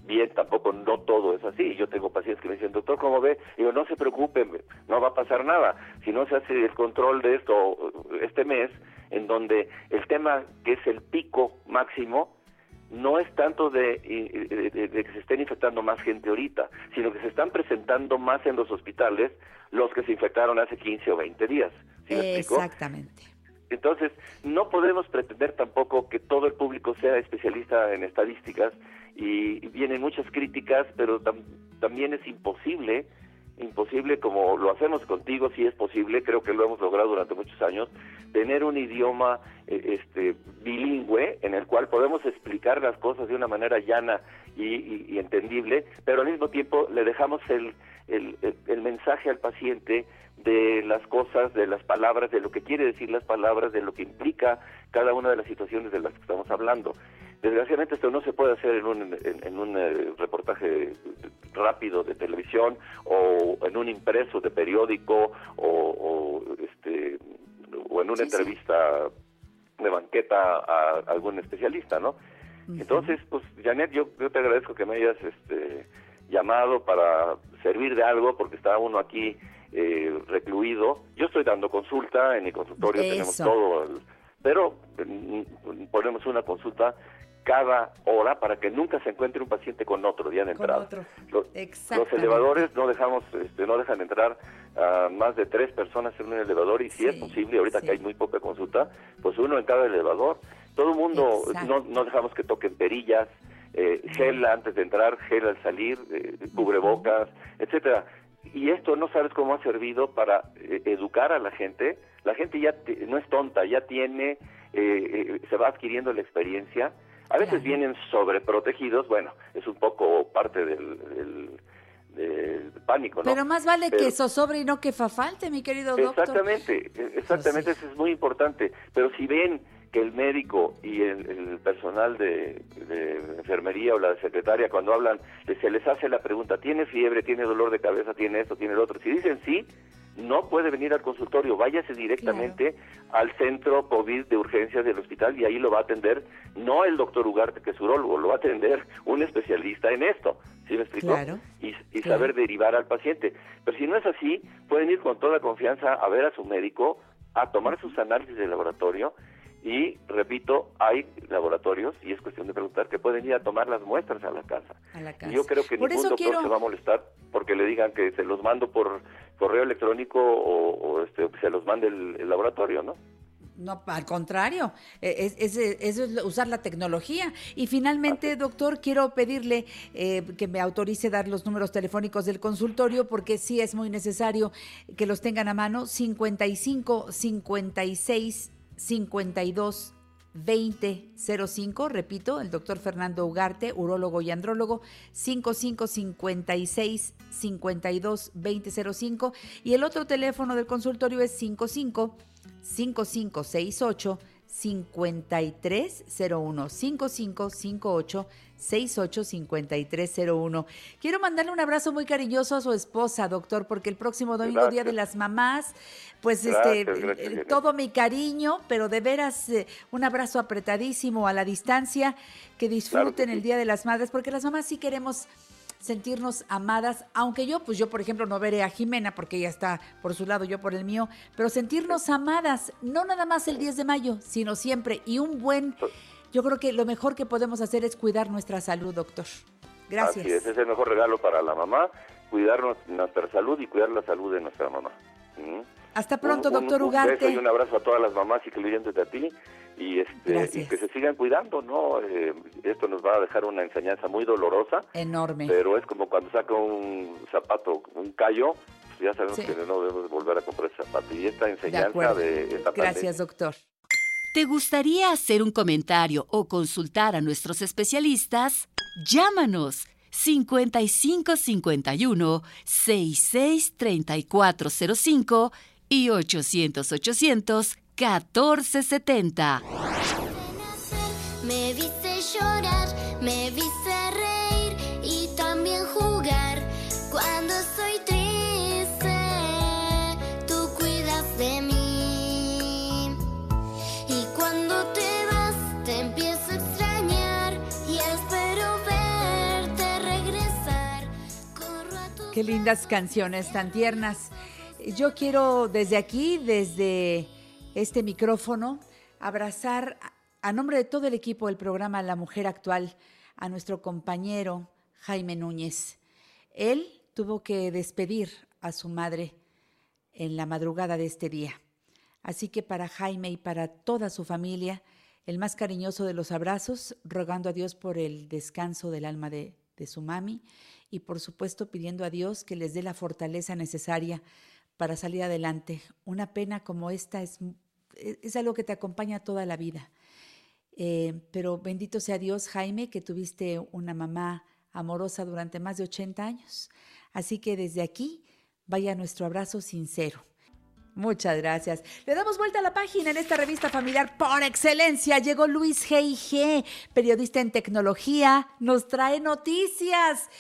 bien, tampoco no todo es así. Yo tengo pacientes que me dicen, doctor, ¿cómo ve? Y yo, no se preocupe, no va a pasar nada. Si no se hace el control de esto este mes, en donde el tema que es el pico máximo, no es tanto de, que se estén infectando más gente ahorita, sino que se están presentando más en los hospitales los que se infectaron hace 15 o 20 días. Exactamente. Entonces, no podemos pretender tampoco que todo el público sea especialista en estadísticas y vienen muchas críticas, pero también es imposible, imposible como lo hacemos contigo, si es posible, creo que lo hemos logrado durante muchos años, tener un idioma eh, este, bilingüe en el cual podemos explicar las cosas de una manera llana y, entendible, pero al mismo tiempo le dejamos el, el mensaje al paciente de las cosas, de las palabras, de lo que quiere decir las palabras, de lo que implica cada una de las situaciones de las que estamos hablando. Desgraciadamente esto no se puede hacer en un, en, un eh, reportaje rápido de televisión o en un impreso de periódico o, este o en una entrevista de banqueta a, algún especialista, ¿no? Entonces, pues Janet, yo, yo te agradezco que me hayas este llamado para servir de algo porque estaba uno aquí eh, recluido. Yo estoy dando consulta, en mi consultorio tenemos todo, pero mm, ponemos una consulta cada hora para que nunca se encuentre un paciente con otro día de entrada. Los, los, elevadores no dejamos, este, no dejan entrar a más de tres personas en un elevador y si es posible, ahorita que hay muy poca consulta, pues uno en cada elevador. Todo el mundo, no, no dejamos que toquen perillas, eh, gel antes de entrar, gel al salir, eh, cubrebocas, etcétera y esto no sabes cómo ha servido para eh, educar a la gente. La gente ya no es tonta, ya tiene, eh, se va adquiriendo la experiencia. A veces vienen sobreprotegidos, bueno, es un poco parte del, pánico, ¿no? Pero más vale que eso sobre y no que fa falte, mi querido doctor. Exactamente, exactamente, eso es muy importante. Pero si ven que el médico y el, personal de, enfermería o la secretaria cuando hablan, se les hace la pregunta, ¿tiene fiebre, tiene dolor de cabeza, tiene esto, tiene lo otro? Si dicen sí, no puede venir al consultorio, váyase directamente al centro COVID de urgencias del hospital y ahí lo va a atender no el doctor Ugarte, que es urólogo, lo va a atender un especialista en esto, ¿sí me explico? y, saber derivar al paciente. Pero si no es así, pueden ir con toda confianza a ver a su médico, a tomar sus análisis de laboratorio y repito, hay laboratorios, y es cuestión de preguntar, que pueden ir a tomar las muestras a la casa. yo creo que ningún doctor se va a molestar porque le digan que se los mando por correo electrónico o, este, se los mande el, laboratorio, ¿no? No, al contrario, e, es, es, es, usar la tecnología. Y finalmente, doctor, quiero pedirle eh, que me autorice dar los números telefónicos del consultorio porque sí es muy necesario que los tengan a mano. 55 56 52 2005, repito, el doctor Fernando Ugarte, urólogo y andrólogo, 5556 52 2005 y el otro teléfono del consultorio es 55 5568 5301 5558 685301. Quiero mandarle un abrazo muy cariñoso a su esposa, doctor, porque el próximo domingo, Día de las Mamás, pues este eh, todo mi cariño, pero de veras eh, un abrazo apretadísimo a la distancia, que disfruten el Día de las Madres, porque las mamás sí queremos sentirnos amadas, aunque yo, pues yo por ejemplo no veré a Jimena porque ella está por su lado, yo por el mío, pero sentirnos amadas, no nada más el 10 de mayo, sino siempre, y un buen yo creo que lo mejor que podemos hacer es cuidar nuestra salud, doctor. Gracias. Así es, es el mejor regalo para la mamá, cuidar nuestra salud y cuidar la salud de nuestra mamá. ¿Mm? Hasta pronto, doctor Ugarte. y un abrazo a todas las mamás, incluyendo a ti, y, este, y que se sigan cuidando, ¿no? Eh, esto nos va a dejar una enseñanza muy dolorosa. Enorme. Pero es como cuando saca un zapato, un callo, pues ya sabemos que no debemos volver a comprar ese zapato. Y esta enseñanza de, de esta Gracias, doctor. ¿Te gustaría hacer un comentario o consultar a nuestros especialistas? Llámanos 5551 663405 y 800 800 1470. Qué lindas canciones tan tiernas. Yo quiero desde aquí, desde este micrófono, abrazar a nombre de todo el equipo del programa La Mujer Actual a nuestro compañero Jaime Núñez. Él tuvo que despedir a su madre en la madrugada de este día. Así que para Jaime y para toda su familia, el más cariñoso de los abrazos, rogando a Dios por el descanso del alma de, de su mami y por supuesto pidiendo a Dios que les dé la fortaleza necesaria para salir adelante. Una pena como esta es, es algo que te acompaña toda la vida. Eh, pero bendito sea Dios, Jaime, que tuviste una mamá amorosa durante más de 80 años. Así que desde aquí vaya nuestro abrazo sincero. Muchas gracias. Le damos vuelta a la página en esta revista familiar por excelencia. Llegó Luis G.I.G., periodista en tecnología. Nos trae noticias.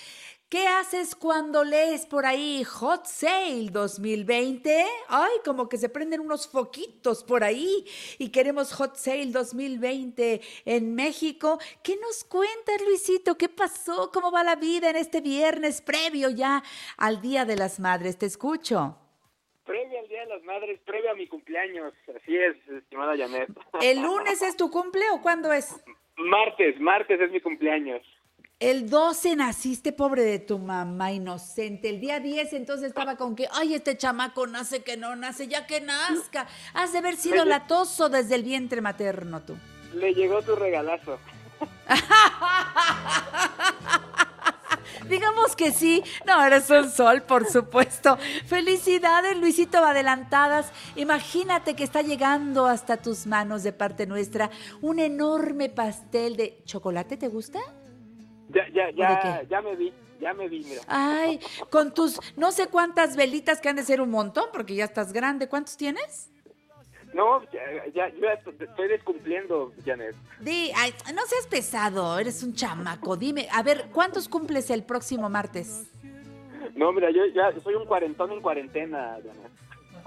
¿Qué haces cuando lees por ahí Hot Sale 2020? Ay, como que se prenden unos foquitos por ahí y queremos Hot Sale 2020 en México. ¿Qué nos cuentas, Luisito? ¿Qué pasó? ¿Cómo va la vida en este viernes previo ya al Día de las Madres? Te escucho. Previo al Día de las Madres, previo a mi cumpleaños. Así es, estimada Janet. ¿El lunes es tu cumple o cuándo es? Martes, martes es mi cumpleaños. El 12 naciste, pobre de tu mamá, inocente. El día 10 entonces estaba con que, ay, este chamaco nace que no nace, ya que nazca. Has de haber sido latoso desde el vientre materno tú. Le llegó tu regalazo. Digamos que sí. No, eres un sol, por supuesto. Felicidades, Luisito, adelantadas. Imagínate que está llegando hasta tus manos de parte nuestra un enorme pastel de chocolate. ¿Te gusta? Ya, ya, ya, ya me vi, ya me vi, mira. Ay, con tus no sé cuántas velitas que han de ser un montón, porque ya estás grande. ¿Cuántos tienes? No, ya, ya, yo estoy descumpliendo, Janet. Di, ay, no seas pesado, eres un chamaco. Dime, a ver, ¿cuántos cumples el próximo martes? No, mira, yo ya soy un cuarentón en cuarentena, Janet.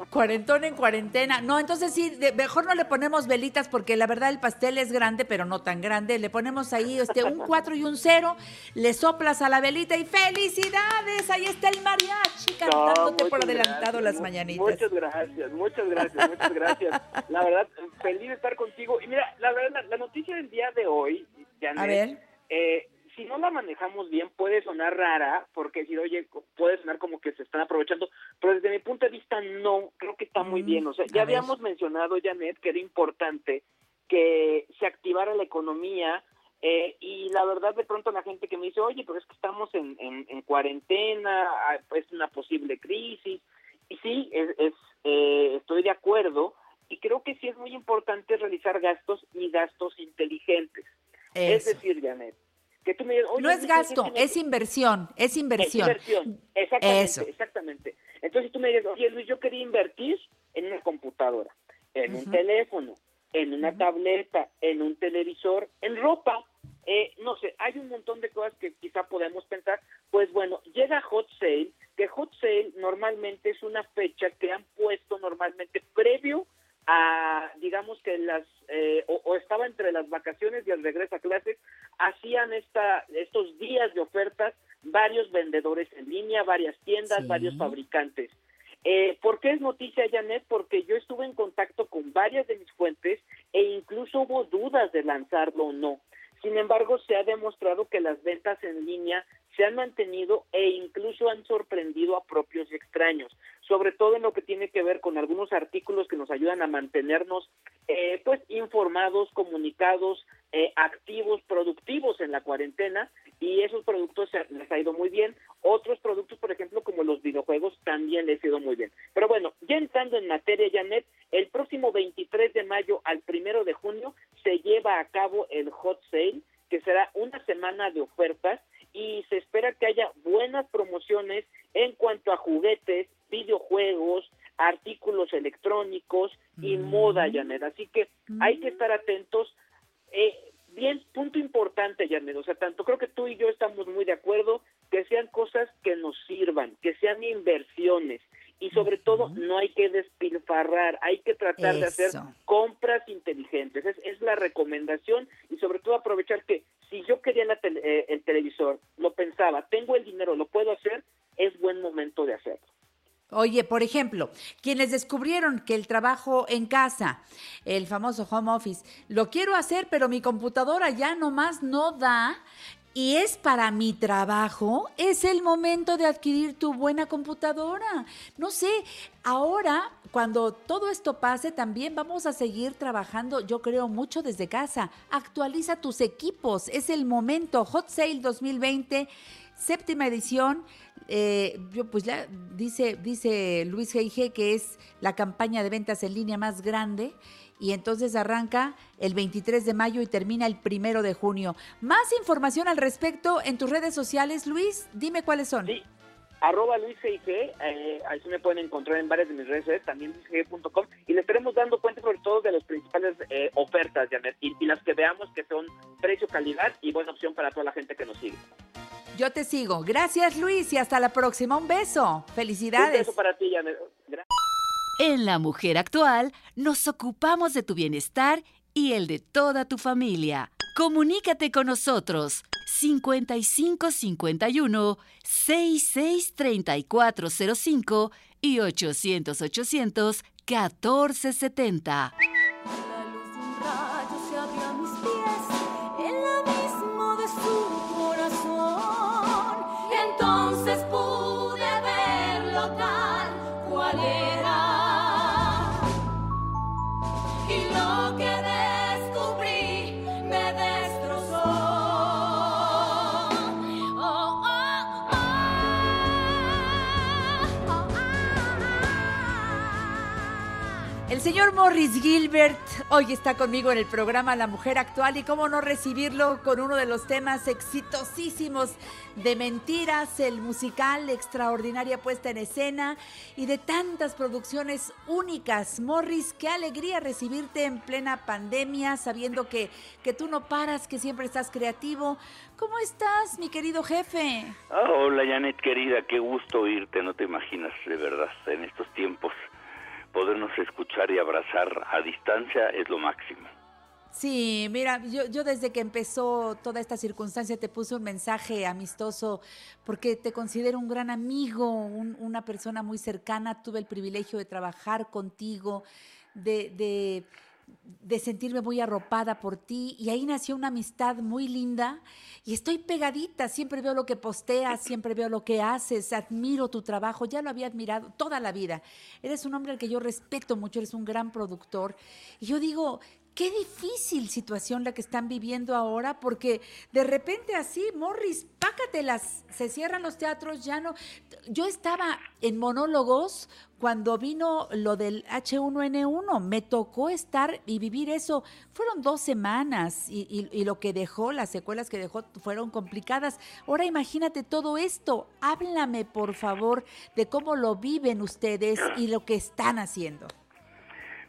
Cuarentón en cuarentena. No, entonces sí, mejor no le ponemos velitas porque la verdad el pastel es grande, pero no tan grande. Le ponemos ahí este, un 4 y un 0, le soplas a la velita y ¡felicidades! Ahí está el mariachi cantándote por adelantado las mañanitas. Muchas gracias, muchas gracias, muchas gracias. La verdad, feliz de estar contigo. Y mira, la verdad, la, noticia del día de hoy, Janet, a ver. Eh, si no la manejamos bien puede sonar rara, porque si oye, puede sonar como que se están aprovechando, pero desde mi punto de vista no, creo que está muy bien. O sea, ya habíamos mencionado, Janet, que era importante que se activara la economía eh, y la verdad de pronto la gente que me dice, oye, pero es que estamos en, en, cuarentena, es pues una posible crisis. Y sí, es, es eh, estoy de acuerdo y creo que sí es muy importante realizar gastos y gastos inteligentes. Es decir, Janet, no es gasto, es inversión, es inversión. Es inversión, exactamente, exactamente. Entonces tú me dices, oye Luis, yo quería invertir en una computadora, en un teléfono, en una tableta, en un televisor, en ropa. Eh, no sé, hay un montón de cosas que quizá podemos pensar. Pues bueno, llega Hot Sale, que Hot Sale normalmente es una fecha que han puesto normalmente previo a, digamos que las, eh, o, estaba entre las vacaciones y el regreso a clases, hacían esta, estos días de ofertas varios vendedores en línea, varias tiendas, varios fabricantes. Eh, ¿Por qué es noticia, Janet? Porque yo estuve en contacto con varias de mis fuentes e incluso hubo dudas de lanzarlo o no. Sin embargo, se ha demostrado que las ventas en línea se han mantenido e incluso han sorprendido a propios extraños, sobre todo en lo que tiene que ver con algunos artículos que nos ayudan a mantenernos eh, pues informados, comunicados, eh, activos, productivos en la cuarentena y esos productos les ha ido muy bien. Otros productos, por ejemplo, como los videojuegos, también les ha ido muy bien. Pero bueno, ya entrando en materia, Janet, el próximo 23 de mayo al primero de junio se lleva a cabo el Hot Sale, que será una semana de ofertas y se espera que haya buenas promociones en cuanto a juguetes, videojuegos, artículos electrónicos y mm. moda, Janet. Así que hay que estar atentos. Eh, bien, punto importante, Janet. O sea, tanto creo que tú y yo estamos muy de acuerdo que sean cosas que nos sirvan, que sean inversiones y sobre todo no hay que despilfarrar, hay que tratar de hacer compras inteligentes. Es, es, la recomendación y sobre todo aprovechar que si yo quería eh, el televisor, lo pensaba, tengo el dinero, lo puedo hacer, es buen momento de hacerlo. Oye, por ejemplo, quienes descubrieron que el trabajo en casa, el famoso home office, lo quiero hacer, pero mi computadora ya nomás no da, y es para mi trabajo, es el momento de adquirir tu buena computadora. No sé, ahora cuando todo esto pase también vamos a seguir trabajando, yo creo mucho desde casa. Actualiza tus equipos, es el momento. Hot Sale 2020, séptima edición. Eh, yo, pues ya dice, dice Luis G.I.G. que es la campaña de ventas en línea más grande y entonces arranca el 23 de mayo y termina el primero de junio. Más información al respecto en tus redes sociales, Luis, dime cuáles son. Sí, arroba Luis eh, ahí se me pueden encontrar en varias de mis redes, también luisg.com, y le estaremos dando cuenta sobre todo de las principales eh, ofertas, Janet, y, y las que veamos que son precio, calidad y buena opción para toda la gente que nos sigue. Yo te sigo. Gracias, Luis, y hasta la próxima. Un beso. Felicidades. Un beso para ti, Janet. En La Mujer Actual nos ocupamos de tu bienestar y el de toda tu familia. Comunícate con nosotros 5551 663405 y 800 800 1470. Señor Morris Gilbert hoy está conmigo en el programa La Mujer Actual y cómo no recibirlo con uno de los temas exitosísimos de Mentiras, el musical, extraordinaria puesta en escena y de tantas producciones únicas. Morris, qué alegría recibirte en plena pandemia, sabiendo que, que tú no paras, que siempre estás creativo. ¿Cómo estás, mi querido jefe? Ah, hola, Janet, querida, qué gusto oírte, no te imaginas, de verdad, en estos tiempos podernos escuchar y abrazar a distancia es lo máximo. Sí, mira, yo, yo desde que empezó toda esta circunstancia te puse un mensaje amistoso porque te considero un gran amigo, una persona muy cercana, tuve el privilegio de trabajar contigo, de, de de sentirme muy arropada por ti y ahí nació una amistad muy linda y estoy pegadita, siempre veo lo que posteas, siempre veo lo que haces, admiro tu trabajo, ya lo había admirado toda la vida. Eres un hombre al que yo respeto mucho, eres un gran productor y yo digo, qué difícil situación la que están viviendo ahora, porque de repente así, Morris, pácatelas, se cierran los teatros, ya no. Yo estaba en monólogos cuando vino lo del H1N1, me tocó estar y vivir eso. Fueron dos semanas y, y lo que dejó, las secuelas que dejó fueron complicadas. Ahora imagínate todo esto. Háblame, por favor, de cómo lo viven ustedes y lo que están haciendo.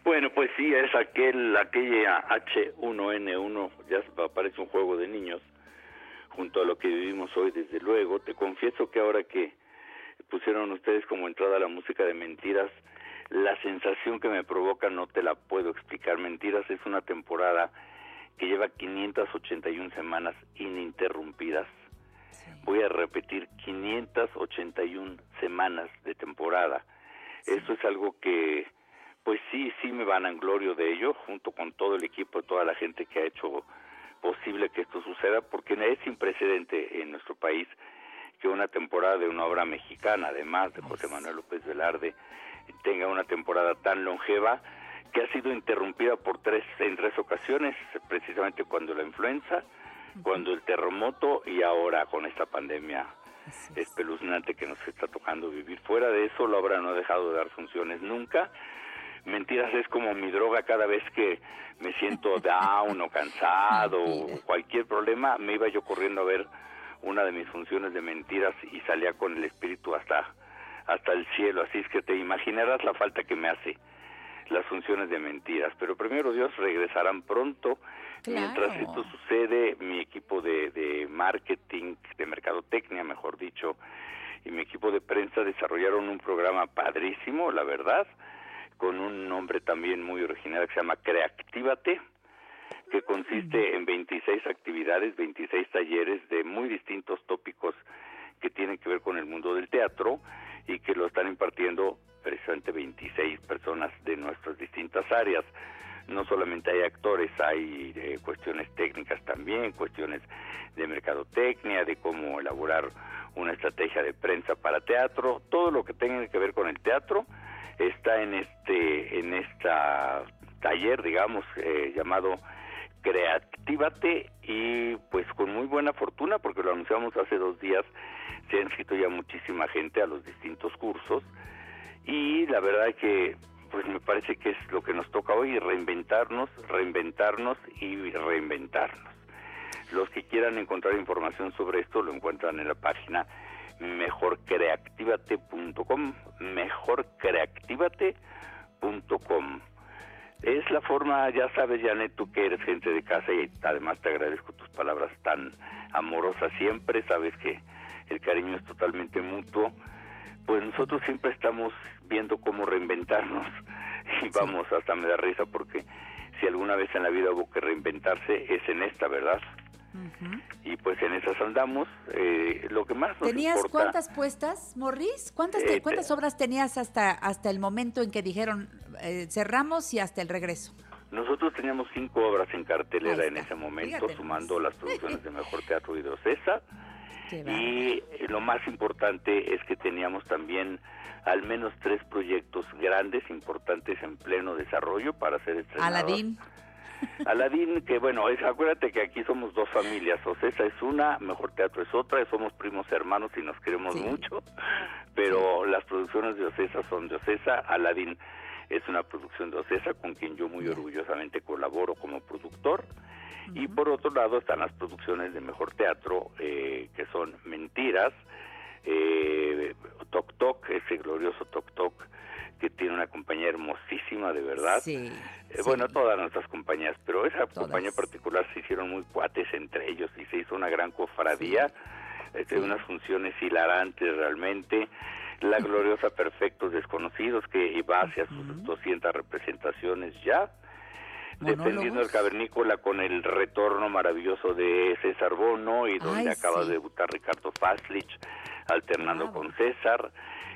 Bueno, pues sí, es aquel, aquella H1N1, ya parece un juego de niños, junto a lo que vivimos hoy, desde luego. Te confieso que ahora que pusieron ustedes como entrada la música de Mentiras, la sensación que me provoca no te la puedo explicar. Mentiras es una temporada que lleva 581 semanas ininterrumpidas. Voy a repetir, 581 semanas de temporada. Eso es algo que pues sí, sí me van a glorio de ello, junto con todo el equipo, toda la gente que ha hecho posible que esto suceda, porque es sin precedente en nuestro país que una temporada de una obra mexicana, además de José Manuel López Velarde, tenga una temporada tan longeva que ha sido interrumpida por tres en tres ocasiones, precisamente cuando la influenza, cuando el terremoto y ahora con esta pandemia espeluznante que nos está tocando vivir. Fuera de eso, la obra no ha dejado de dar funciones nunca. Mentiras es como mi droga cada vez que me siento down o cansado o cualquier problema, me iba yo corriendo a ver una de mis funciones de mentiras y salía con el espíritu hasta hasta el cielo, así es que te imaginarás la falta que me hace las funciones de mentiras, pero primero Dios regresarán pronto. Mientras esto sucede, mi equipo de, de marketing, de mercadotecnia, mejor dicho, y mi equipo de prensa desarrollaron un programa padrísimo, la verdad, con un nombre también muy original que se llama Creactívate, que consiste en 26 actividades, 26 talleres de muy distintos tópicos que tienen que ver con el mundo del teatro y que lo están impartiendo precisamente 26 personas de nuestras distintas áreas. no solamente hay actores, hay eh, cuestiones técnicas también, cuestiones de mercadotecnia, de cómo elaborar una estrategia de prensa para teatro, todo lo que tenga que ver con el teatro está en este en esta taller, digamos, eh, llamado Creatívate y pues con muy buena fortuna porque lo anunciamos hace dos días, se ha inscrito ya muchísima gente a los distintos cursos y la verdad que pues me parece que es lo que nos toca hoy, reinventarnos, reinventarnos y reinventarnos. Los que quieran encontrar información sobre esto lo encuentran en la página mejorcreactivate.com, mejorcreactivate.com. Es la forma, ya sabes, Janet, tú que eres gente de casa y además te agradezco tus palabras tan amorosas siempre, sabes que el cariño es totalmente mutuo, pues nosotros siempre estamos viendo cómo reinventarnos y vamos, hasta me da risa porque si alguna vez en la vida hubo que reinventarse es en esta, ¿verdad? Y pues en esas andamos. Eh, lo que más nos ¿Tenías cuántas puestas, Morris? ¿Cuántas, Eh, ¿cuántas obras tenías hasta, hasta el momento en que dijeron eh, cerramos y hasta el regreso? Nosotros teníamos cinco obras en cartelera en ese momento, Fíjate sumando las producciones de Mejor Teatro y de Ocesa. Qué Y lo más importante es que teníamos también al menos tres proyectos grandes, importantes en pleno desarrollo para ser estrenados. Aladín. Aladín, que bueno, es, acuérdate que aquí somos dos familias, Ocesa es una, Mejor Teatro es otra, somos primos hermanos y nos queremos Sí. mucho, pero las producciones de Ocesa son de Ocesa, Aladín es una producción de Ocesa con quien yo muy orgullosamente colaboro como productor. Y por otro lado están las producciones de Mejor Teatro, eh, que son Mentiras, eh, Toc Toc, ese glorioso Toc Toc, que tiene una compañía hermosísima, de verdad. Sí. Eh, Bueno, todas nuestras compañías, pero esa compañía particular se hicieron muy cuates entre ellos y se hizo una gran cofradía, este, unas funciones hilarantes realmente. La gloriosa Perfectos Desconocidos, que va hacia sus 200 representaciones ya. Defendiendo el Monólogos. cavernícola con el retorno maravilloso de César Bono y donde Ay, acaba sí. de debutar Ricardo Faslich alternando con César.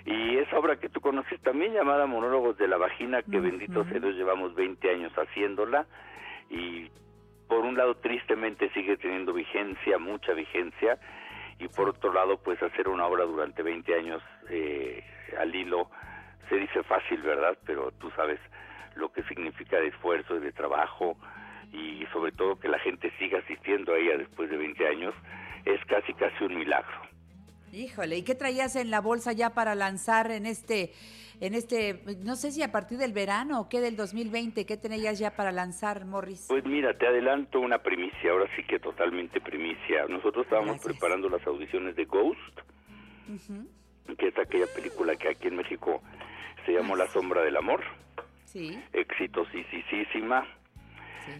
Y esa obra que tú conoces también llamada Monólogos de la Vagina, que bendito sea Dios, llevamos 20 años haciéndola y por un lado tristemente sigue teniendo vigencia, mucha vigencia, y por otro lado pues hacer una obra durante 20 años eh, al hilo se dice fácil, ¿verdad? Pero tú sabes lo que significa de esfuerzo y de trabajo y sobre todo que la gente siga asistiendo a ella después de 20 años es casi casi un milagro. Híjole, ¿y qué traías en la bolsa ya para lanzar en este, en este, no sé si a partir del verano o qué del 2020, qué tenías ya para lanzar, Morris? Pues mira, te adelanto una primicia, ahora sí que totalmente primicia. Nosotros estábamos preparando las audiciones de Ghost, que es aquella película que aquí en México se llamó La sombra del amor, Sí. exitosísima.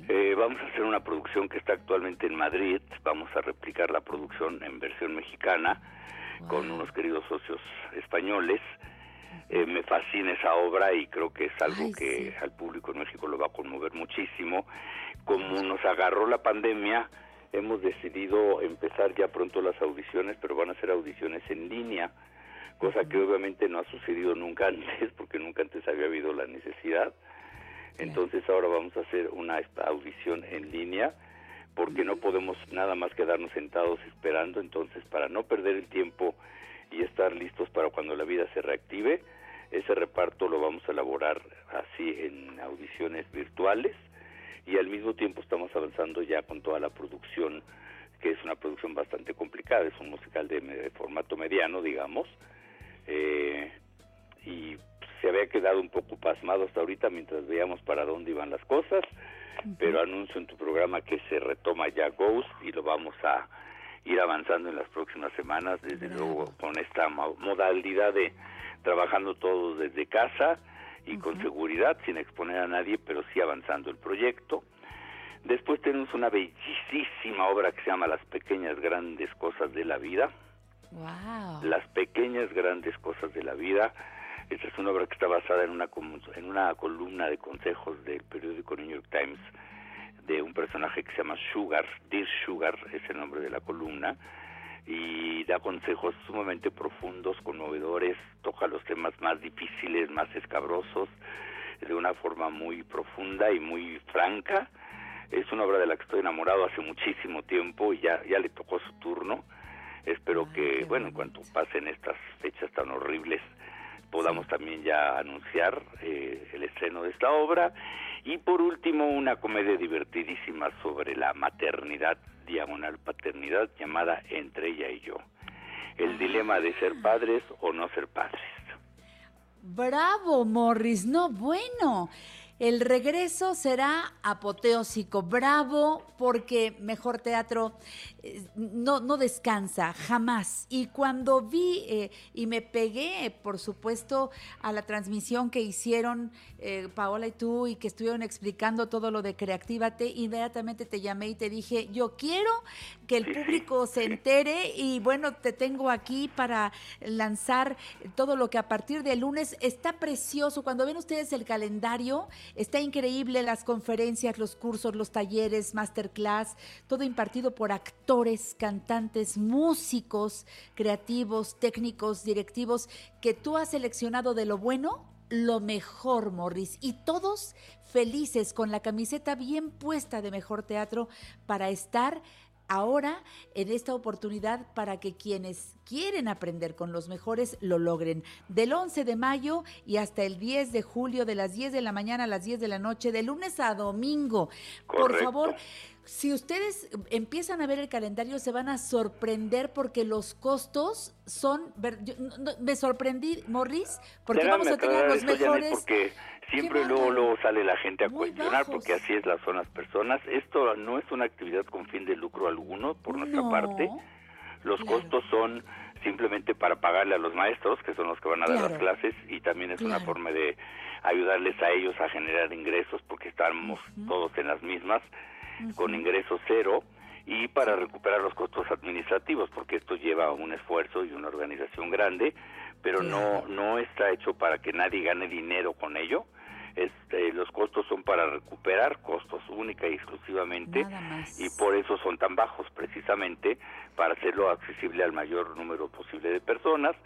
Eh, vamos a hacer una producción que está actualmente en Madrid, vamos a replicar la producción en versión mexicana con unos queridos socios españoles. Eh, me fascina esa obra y creo que es algo que al público en México lo va a conmover muchísimo. Como nos agarró la pandemia, hemos decidido empezar ya pronto las audiciones, pero van a ser audiciones en línea, cosa que obviamente no ha sucedido nunca antes, porque nunca antes había habido la necesidad. Entonces ahora vamos a hacer una audición en línea porque no podemos nada más quedarnos sentados esperando, entonces para no perder el tiempo y estar listos para cuando la vida se reactive, ese reparto lo vamos a elaborar así en audiciones virtuales y al mismo tiempo estamos avanzando ya con toda la producción, que es una producción bastante complicada, es un musical de, de formato mediano, digamos, eh, y se había quedado un poco pasmado hasta ahorita mientras veíamos para dónde iban las cosas, pero anuncio en tu programa que se retoma ya Ghost y lo vamos a ir avanzando en las próximas semanas, desde luego con esta mo- modalidad de trabajando todos desde casa y con seguridad, sin exponer a nadie, pero sí avanzando el proyecto. Después tenemos una bellísima obra que se llama Las pequeñas grandes cosas de la vida. Wow. Las pequeñas grandes cosas de la vida. Esta es una obra que está basada en una en una columna de consejos del periódico New York Times de un personaje que se llama Sugar, Dear Sugar es el nombre de la columna y da consejos sumamente profundos, conmovedores, toca los temas más difíciles, más escabrosos de una forma muy profunda y muy franca. Es una obra de la que estoy enamorado hace muchísimo tiempo y ya, ya le tocó su turno. Espero que, bueno, en cuanto pasen estas fechas tan horribles, podamos también ya anunciar eh, el estreno de esta obra. Y por último, una comedia divertidísima sobre la maternidad, diagonal paternidad, llamada Entre ella y yo. El dilema de ser padres o no ser padres. Bravo, Morris. No, bueno. El regreso será apoteósico, bravo, porque Mejor Teatro eh, no, no descansa, jamás. Y cuando vi eh, y me pegué, por supuesto, a la transmisión que hicieron eh, Paola y tú y que estuvieron explicando todo lo de Creactívate, inmediatamente te llamé y te dije, yo quiero que el público se entere y bueno, te tengo aquí para lanzar todo lo que a partir de lunes está precioso. Cuando ven ustedes el calendario, Está increíble las conferencias, los cursos, los talleres, masterclass, todo impartido por actores, cantantes, músicos, creativos, técnicos, directivos, que tú has seleccionado de lo bueno lo mejor, Morris, y todos felices con la camiseta bien puesta de mejor teatro para estar ahora en esta oportunidad para que quienes quieren aprender con los mejores lo logren. Del 11 de mayo y hasta el 10 de julio, de las 10 de la mañana a las 10 de la noche, de lunes a domingo. Por favor, si ustedes empiezan a ver el calendario, se van a sorprender porque los costos son. me sorprendí, Morris, porque vamos a tener los mejores. Siempre luego, luego sale la gente a cuestionar porque así es las son las personas. Esto no es una actividad con fin de lucro alguno por nuestra parte. Los costos son simplemente para pagarle a los maestros, que son los que van a dar las clases, y también es una forma de ayudarles a ellos a generar ingresos porque estamos todos en las mismas, con ingreso cero y para recuperar los costos administrativos, porque esto lleva un esfuerzo y una organización grande, pero no no está hecho para que nadie gane dinero con ello. Este, los costos son para recuperar costos única y exclusivamente y por eso son tan bajos precisamente para hacerlo accesible al mayor número posible de personas.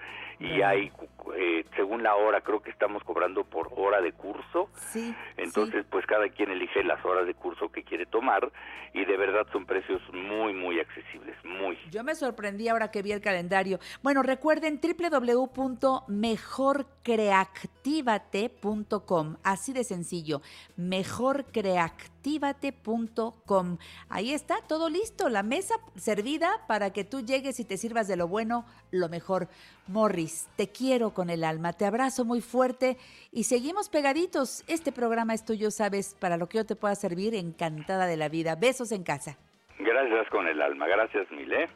Y hay eh, según la hora creo que estamos cobrando por hora de curso. Sí, entonces pues cada quien elige las horas de curso que quiere tomar y de verdad son precios muy muy accesibles muy. Yo me sorprendí ahora que vi el calendario. Bueno recuerden www.mejorcreactivate.com así de sencillo mejorcreactivate.com ahí está todo listo la mesa servida para que tú llegues y te sirvas de lo bueno lo mejor Morris, te quiero con el alma, te abrazo muy fuerte y seguimos pegaditos. Este programa es tuyo, sabes, para lo que yo te pueda servir, encantada de la vida. Besos en casa. Gracias con el alma, gracias Mile.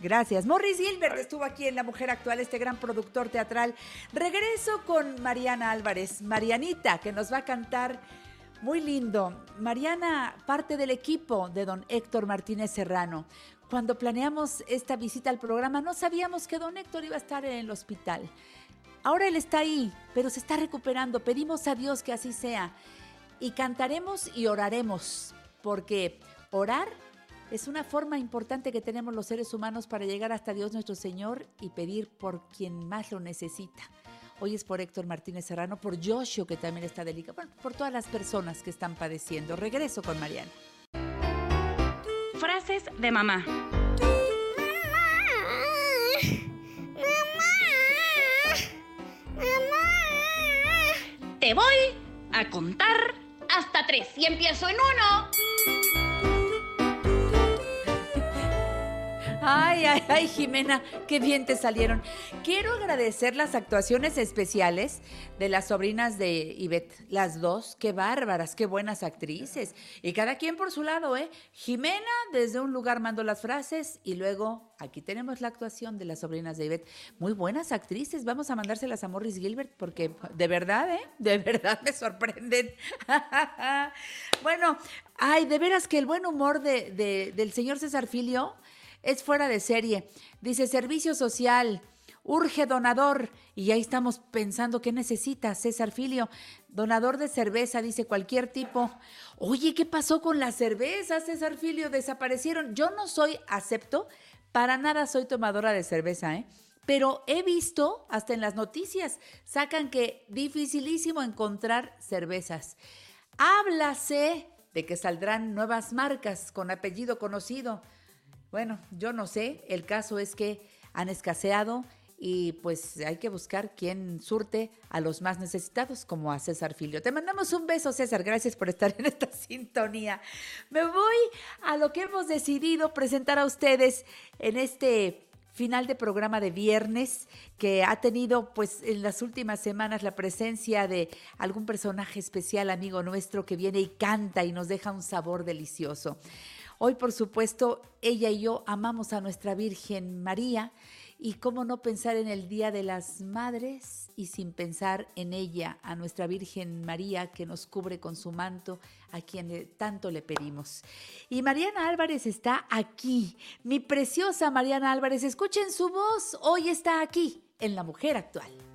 Gracias. Morris Gilbert estuvo aquí en La Mujer Actual, este gran productor teatral. Regreso con Mariana Álvarez, Marianita, que nos va a cantar muy lindo. Mariana, parte del equipo de don Héctor Martínez Serrano. Cuando planeamos esta visita al programa no sabíamos que don Héctor iba a estar en el hospital. Ahora él está ahí, pero se está recuperando. Pedimos a Dios que así sea. Y cantaremos y oraremos, porque orar es una forma importante que tenemos los seres humanos para llegar hasta Dios nuestro Señor y pedir por quien más lo necesita. Hoy es por Héctor Martínez Serrano, por Joshua, que también está delicado, bueno, por todas las personas que están padeciendo. Regreso con Mariana. Frases de mamá. Te voy a contar hasta tres y empiezo en uno. Ay, ay, ay, Jimena, qué bien te salieron. Quiero agradecer las actuaciones especiales de las sobrinas de Ivette, las dos, qué bárbaras, qué buenas actrices. Y cada quien por su lado, ¿eh? Jimena desde un lugar mandó las frases y luego aquí tenemos la actuación de las sobrinas de Ivette. Muy buenas actrices, vamos a mandárselas a Morris Gilbert porque de verdad, ¿eh? De verdad me sorprenden. bueno, ay, de veras que el buen humor de, del señor César Filio es fuera de serie. Dice servicio social, urge donador. Y ahí estamos pensando qué necesita César Filio. Donador de cerveza, dice cualquier tipo. Oye, ¿qué pasó con la cerveza, César Filio? Desaparecieron. Yo no soy, acepto, para nada soy tomadora de cerveza, ¿eh? pero he visto, hasta en las noticias, sacan que dificilísimo encontrar cervezas. Háblase de que saldrán nuevas marcas con apellido conocido. Bueno, yo no sé, el caso es que han escaseado y pues hay que buscar quién surte a los más necesitados, como a César Filio. Te mandamos un beso, César, gracias por estar en esta sintonía. Me voy a lo que hemos decidido presentar a ustedes en este final de programa de viernes que ha tenido pues en las últimas semanas la presencia de algún personaje especial amigo nuestro que viene y canta y nos deja un sabor delicioso. Hoy por supuesto ella y yo amamos a nuestra Virgen María y cómo no pensar en el Día de las Madres y sin pensar en ella, a nuestra Virgen María que nos cubre con su manto, a quien tanto le pedimos. Y Mariana Álvarez está aquí, mi preciosa Mariana Álvarez, escuchen su voz, hoy está aquí en La Mujer Actual.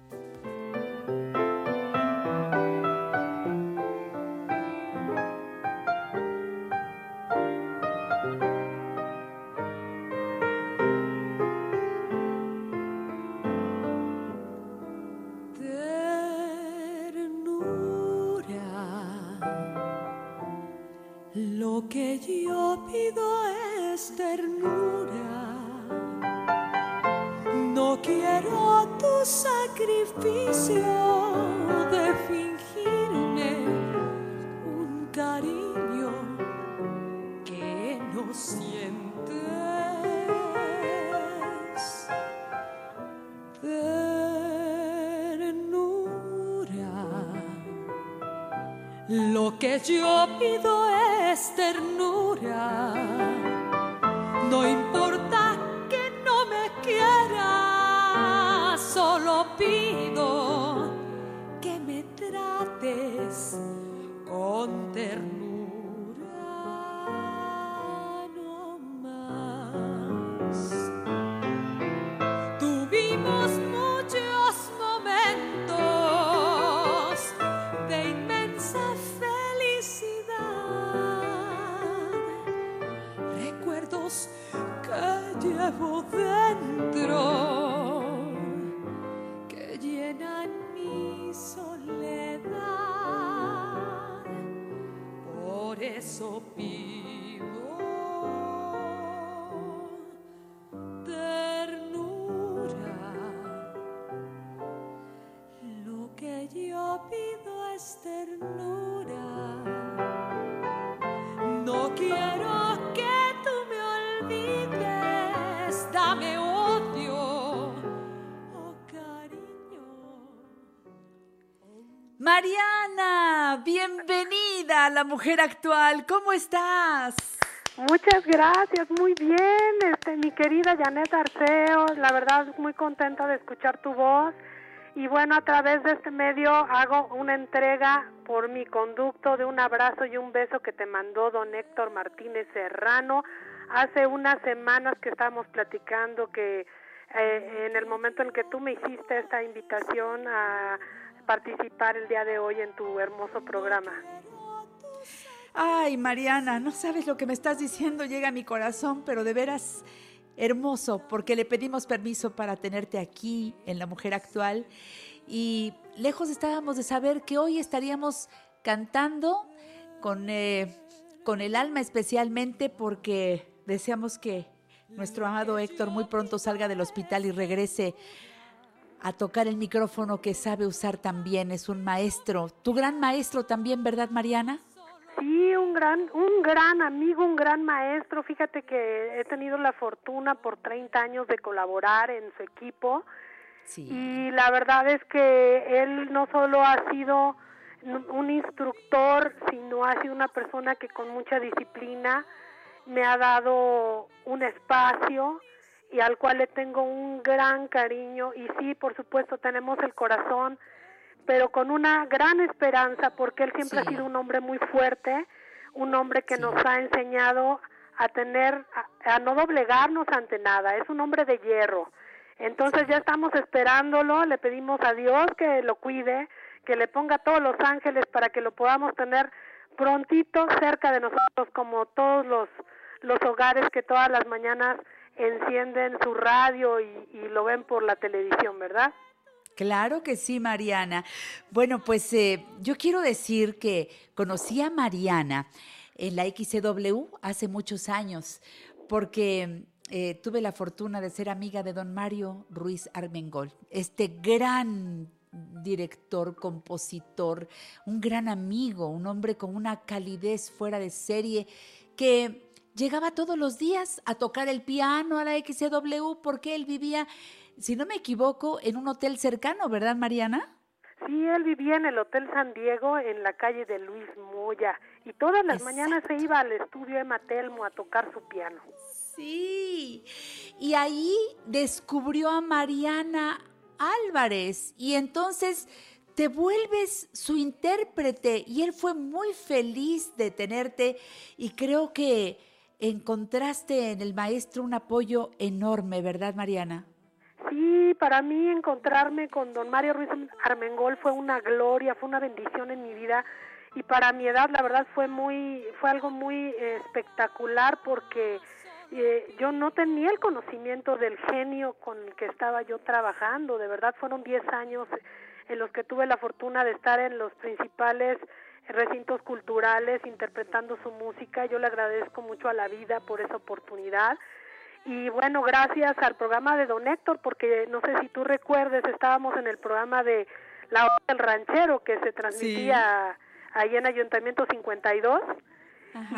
elegido. Mariana, bienvenida a la mujer actual. ¿Cómo estás? Muchas gracias, muy bien, este, mi querida Janet Arceo, la verdad muy contenta de escuchar tu voz y bueno, a través de este medio hago una entrega por mi conducto de un abrazo y un beso que te mandó don Héctor Martínez Serrano hace unas semanas que estábamos platicando que eh, en el momento en que tú me hiciste esta invitación a participar el día de hoy en tu hermoso programa. Ay, Mariana, no sabes lo que me estás diciendo, llega a mi corazón, pero de veras hermoso, porque le pedimos permiso para tenerte aquí en La Mujer Actual y lejos estábamos de saber que hoy estaríamos cantando con, eh, con el alma especialmente porque deseamos que nuestro amado Héctor muy pronto salga del hospital y regrese a tocar el micrófono que sabe usar también, es un maestro, tu gran maestro también, ¿verdad, Mariana? Sí, un gran, un gran amigo, un gran maestro. Fíjate que he tenido la fortuna por 30 años de colaborar en su equipo. Sí. Y la verdad es que él no solo ha sido un instructor, sino ha sido una persona que con mucha disciplina me ha dado un espacio y al cual le tengo un gran cariño. Y sí, por supuesto, tenemos el corazón, pero con una gran esperanza porque él siempre ha sido un hombre muy fuerte, un hombre que nos ha enseñado a tener, a, no doblegarnos ante nada, es un hombre de hierro. Entonces ya estamos esperándolo, le pedimos a Dios que lo cuide, que le ponga todos los ángeles para que lo podamos tener prontito cerca de nosotros como todos los, los hogares que todas las mañanas encienden su radio y, lo ven por la televisión, ¿verdad? Claro que sí, Mariana. Bueno, pues eh, yo quiero decir que conocí a Mariana en la XCW hace muchos años, porque eh, tuve la fortuna de ser amiga de don Mario Ruiz Armengol, este gran director, compositor, un gran amigo, un hombre con una calidez fuera de serie que llegaba todos los días a tocar el piano a la XCW porque él vivía, si no me equivoco, en un hotel cercano, ¿verdad, Mariana? Sí, él vivía en el Hotel San Diego en la calle de Luis Moya y todas las mañanas se iba al estudio de Matelmo a tocar su piano. Sí, y ahí descubrió a Mariana Álvarez y entonces te vuelves su intérprete y él fue muy feliz de tenerte y creo que encontraste en el maestro un apoyo enorme, ¿verdad, Mariana? Sí, para mí encontrarme con don Mario Ruiz Armengol fue una gloria, fue una bendición en mi vida y para mi edad la verdad fue muy fue algo muy espectacular porque eh, yo no tenía el conocimiento del genio con el que estaba yo trabajando, de verdad fueron 10 años en los que tuve la fortuna de estar en los principales recintos culturales interpretando su música. Yo le agradezco mucho a la vida por esa oportunidad. Y bueno, gracias al programa de Don Héctor, porque no sé si tú recuerdes, estábamos en el programa de La Hora del Ranchero que se transmitía ahí en Ayuntamiento 52.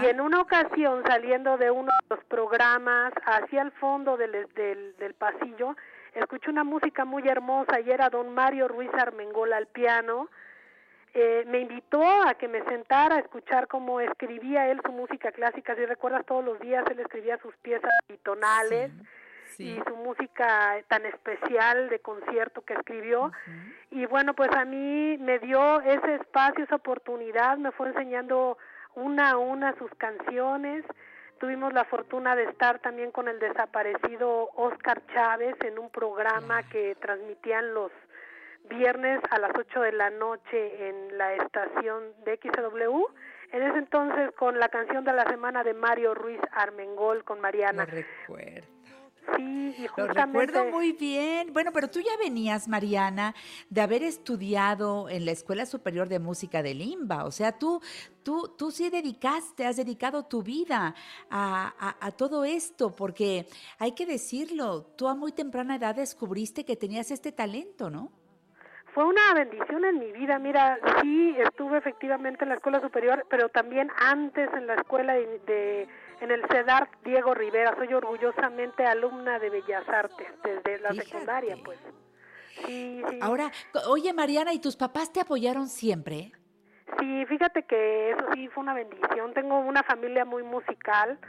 Y en una ocasión, saliendo de uno de los programas hacia el fondo del, del, del pasillo, escuché una música muy hermosa y era don Mario Ruiz Armengol al piano eh, me invitó a que me sentara a escuchar cómo escribía él su música clásica. Si recuerdas, todos los días él escribía sus piezas tonales y su música tan especial de concierto que escribió. Y bueno, pues a mí me dio ese espacio, esa oportunidad, me fue enseñando una a una sus canciones. Tuvimos la fortuna de estar también con el desaparecido Oscar Chávez en un programa que transmitían los viernes a las 8 de la noche en la estación de XW. En ese entonces con la canción de la semana de Mario Ruiz Armengol con Mariana. Lo recuerdo. Sí, y justamente... Lo recuerdo muy bien. Bueno, pero tú ya venías, Mariana, de haber estudiado en la Escuela Superior de Música de Limba. O sea, tú, tú, tú sí dedicaste, has dedicado tu vida a, a, a todo esto, porque hay que decirlo, tú a muy temprana edad descubriste que tenías este talento, ¿no? Fue una bendición en mi vida. Mira, sí estuve efectivamente en la escuela superior, pero también antes en la escuela de, en el CEDAR Diego Rivera. Soy orgullosamente alumna de Bellas Artes desde la secundaria, pues. Sí, sí. Ahora, oye Mariana, ¿y tus papás te apoyaron siempre? Sí, fíjate que eso sí fue una bendición. Tengo una familia muy musical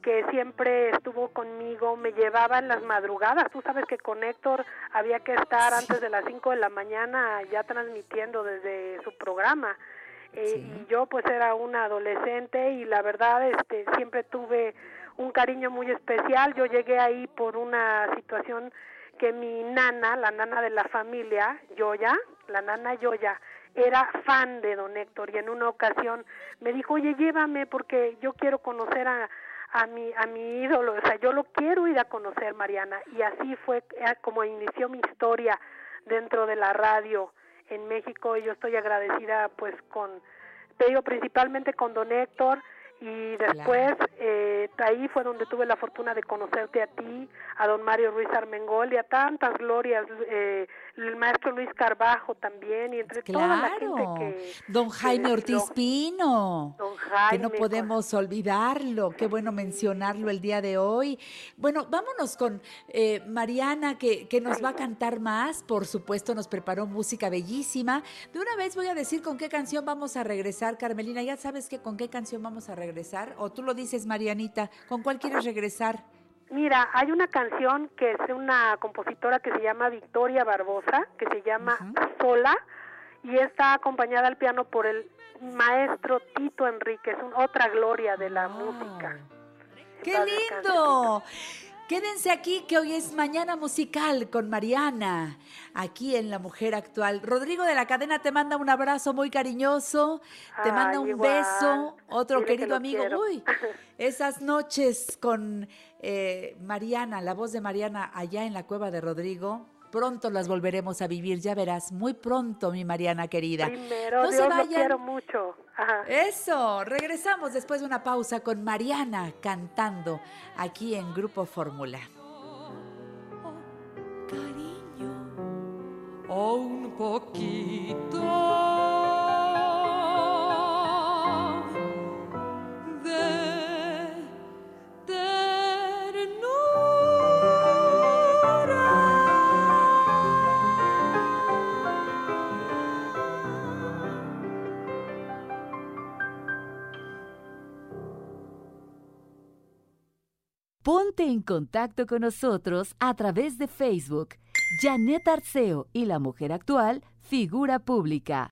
que siempre estuvo conmigo, me llevaba en las madrugadas. Tú sabes que con Héctor había que estar antes de las 5 de la mañana ya transmitiendo desde su programa. Eh, y yo pues era una adolescente y la verdad este siempre tuve un cariño muy especial. Yo llegué ahí por una situación que mi nana, la nana de la familia, Yoya, la nana Yoya, era fan de don Héctor y en una ocasión me dijo, oye, llévame porque yo quiero conocer a, a mi, a mi ídolo, o sea, yo lo quiero ir a conocer, Mariana, y así fue eh, como inició mi historia dentro de la radio en México, y yo estoy agradecida pues con, te digo, principalmente con don Héctor, y después eh, ahí fue donde tuve la fortuna de conocerte a ti, a don Mario Ruiz Armengol y a tantas glorias, eh, el maestro Luis Carbajo también, y entre toda la gente que... Don Jaime Ortiz Pino, que no podemos olvidarlo, qué bueno mencionarlo el día de hoy. Bueno, vámonos con eh, Mariana, que, que nos va a cantar más, por supuesto nos preparó música bellísima. De una vez voy a decir con qué canción vamos a regresar, Carmelina, ya sabes que con qué canción vamos a regresar, o tú lo dices, Marianita, ¿con cuál quieres regresar? Mira, hay una canción que es una compositora que se llama Victoria Barbosa, que se llama Sola, y está acompañada al piano por el maestro Tito Enrique, es otra gloria de la música. ¡Qué lindo! Quédense aquí que hoy es Mañana Musical con Mariana, aquí en La Mujer Actual. Rodrigo de la Cadena te manda un abrazo muy cariñoso, te manda un beso, otro querido amigo. Uy, esas noches con eh, Mariana, la voz de Mariana allá en la cueva de Rodrigo, pronto las volveremos a vivir, ya verás, muy pronto, mi Mariana querida. Primero, no Dios se quiero mucho. Eso, regresamos después de una pausa con Mariana cantando aquí en Grupo Fórmula. cariño, o un poquito Ponte en contacto con nosotros a través de Facebook. Janet Arceo y la mujer actual, figura pública.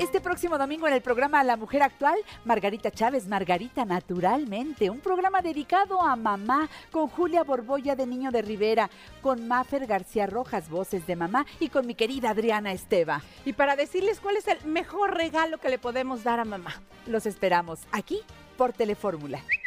Este próximo domingo en el programa La Mujer Actual, Margarita Chávez, Margarita Naturalmente, un programa dedicado a mamá con Julia Borbolla de Niño de Rivera, con Mafer García Rojas, voces de mamá, y con mi querida Adriana Esteva. Y para decirles cuál es el mejor regalo que le podemos dar a mamá. Los esperamos aquí por Telefórmula.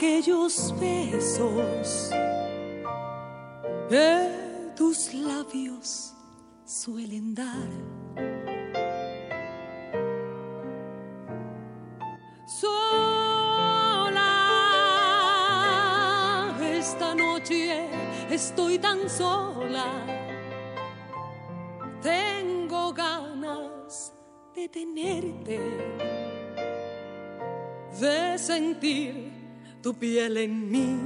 Aquellos besos que tus labios suelen dar. Sola, esta noche estoy tan sola tengo ganas de tenerte, de sentir tu piel en mí,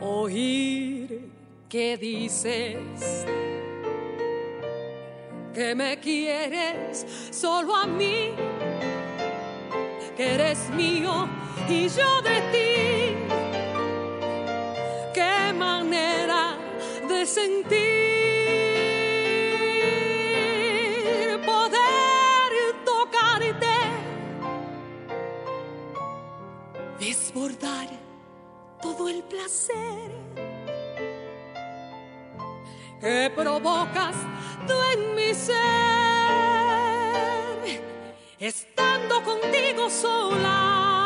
oír que dices que me quieres solo a mí, que eres mío y yo de ti. Qué manera de sentir, desbordar todo el placer que provocas tú en mi ser, estando contigo sola.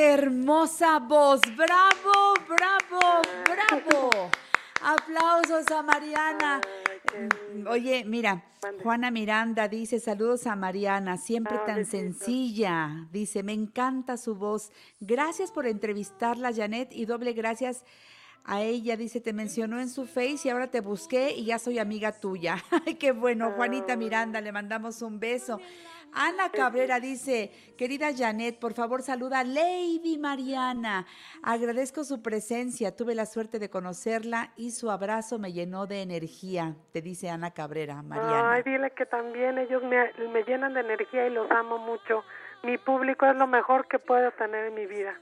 ¡Qué hermosa voz! ¡Bravo, bravo, bravo! Aplausos a Mariana. Oye, mira, Juana Miranda dice saludos a Mariana, siempre ah, tan sencilla. Dice, me encanta su voz. Gracias por entrevistarla, Janet, y doble gracias a ella. Dice, te mencionó en su face y ahora te busqué y ya soy amiga tuya. Ay, qué bueno, Juanita Miranda, le mandamos un beso. Ana Cabrera dice, querida Janet, por favor saluda a Lady Mariana. Agradezco su presencia, tuve la suerte de conocerla y su abrazo me llenó de energía, te dice Ana Cabrera, Mariana. Ay, dile que también ellos me, me llenan de energía y los amo mucho. Mi público es lo mejor que puedo tener en mi vida.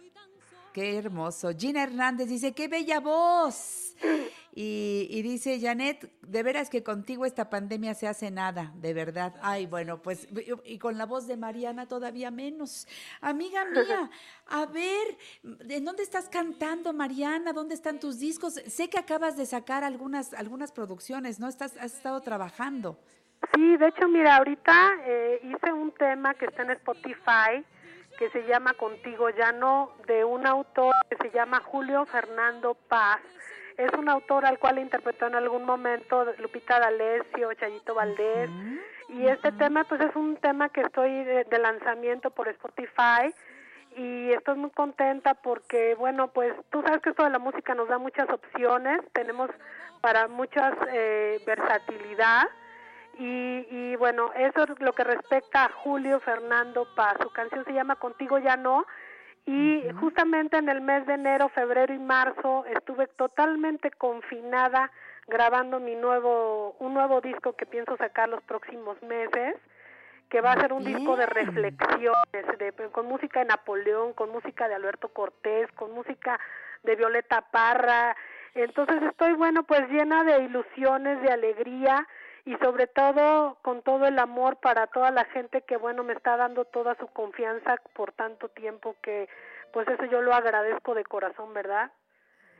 Qué hermoso. Gina Hernández dice, qué bella voz. Y, dice, Janet, de veras que contigo esta pandemia se hace nada, de verdad. Ay, bueno, pues, y con la voz de Mariana todavía menos. Amiga mía, a ver, ¿en dónde estás cantando, Mariana? ¿Dónde están tus discos? Sé que acabas de sacar algunas, algunas producciones, ¿no? Estás, has estado trabajando. Sí, de hecho, mira, ahorita eh, hice un tema que está en Spotify que se llama Contigo ya no, de un autor que se llama Julio Fernando Paz. Es un autor al cual interpretó en algún momento Lupita D'Alessio, Chayito Valdés. Y este tema, pues es un tema que estoy de, de, lanzamiento por Spotify y estoy muy contenta porque, bueno, pues tú sabes que esto de la música nos da muchas opciones, tenemos para muchas eh, versatilidad y, bueno, eso es lo que respecta a Julio Fernando Paz. Su canción se llama Contigo ya no. Y justamente en el mes de enero, febrero y marzo estuve totalmente confinada grabando mi nuevo, un nuevo disco que pienso sacar los próximos meses, que va a ser un disco de reflexiones, de, con música de Napoleón, con música de Alberto Cortés, con música de Violeta Parra. Entonces estoy, bueno, pues llena de ilusiones, de alegría y sobre todo con todo el amor para toda la gente que bueno me está dando toda su confianza por tanto tiempo que pues eso yo lo agradezco de corazón, ¿verdad?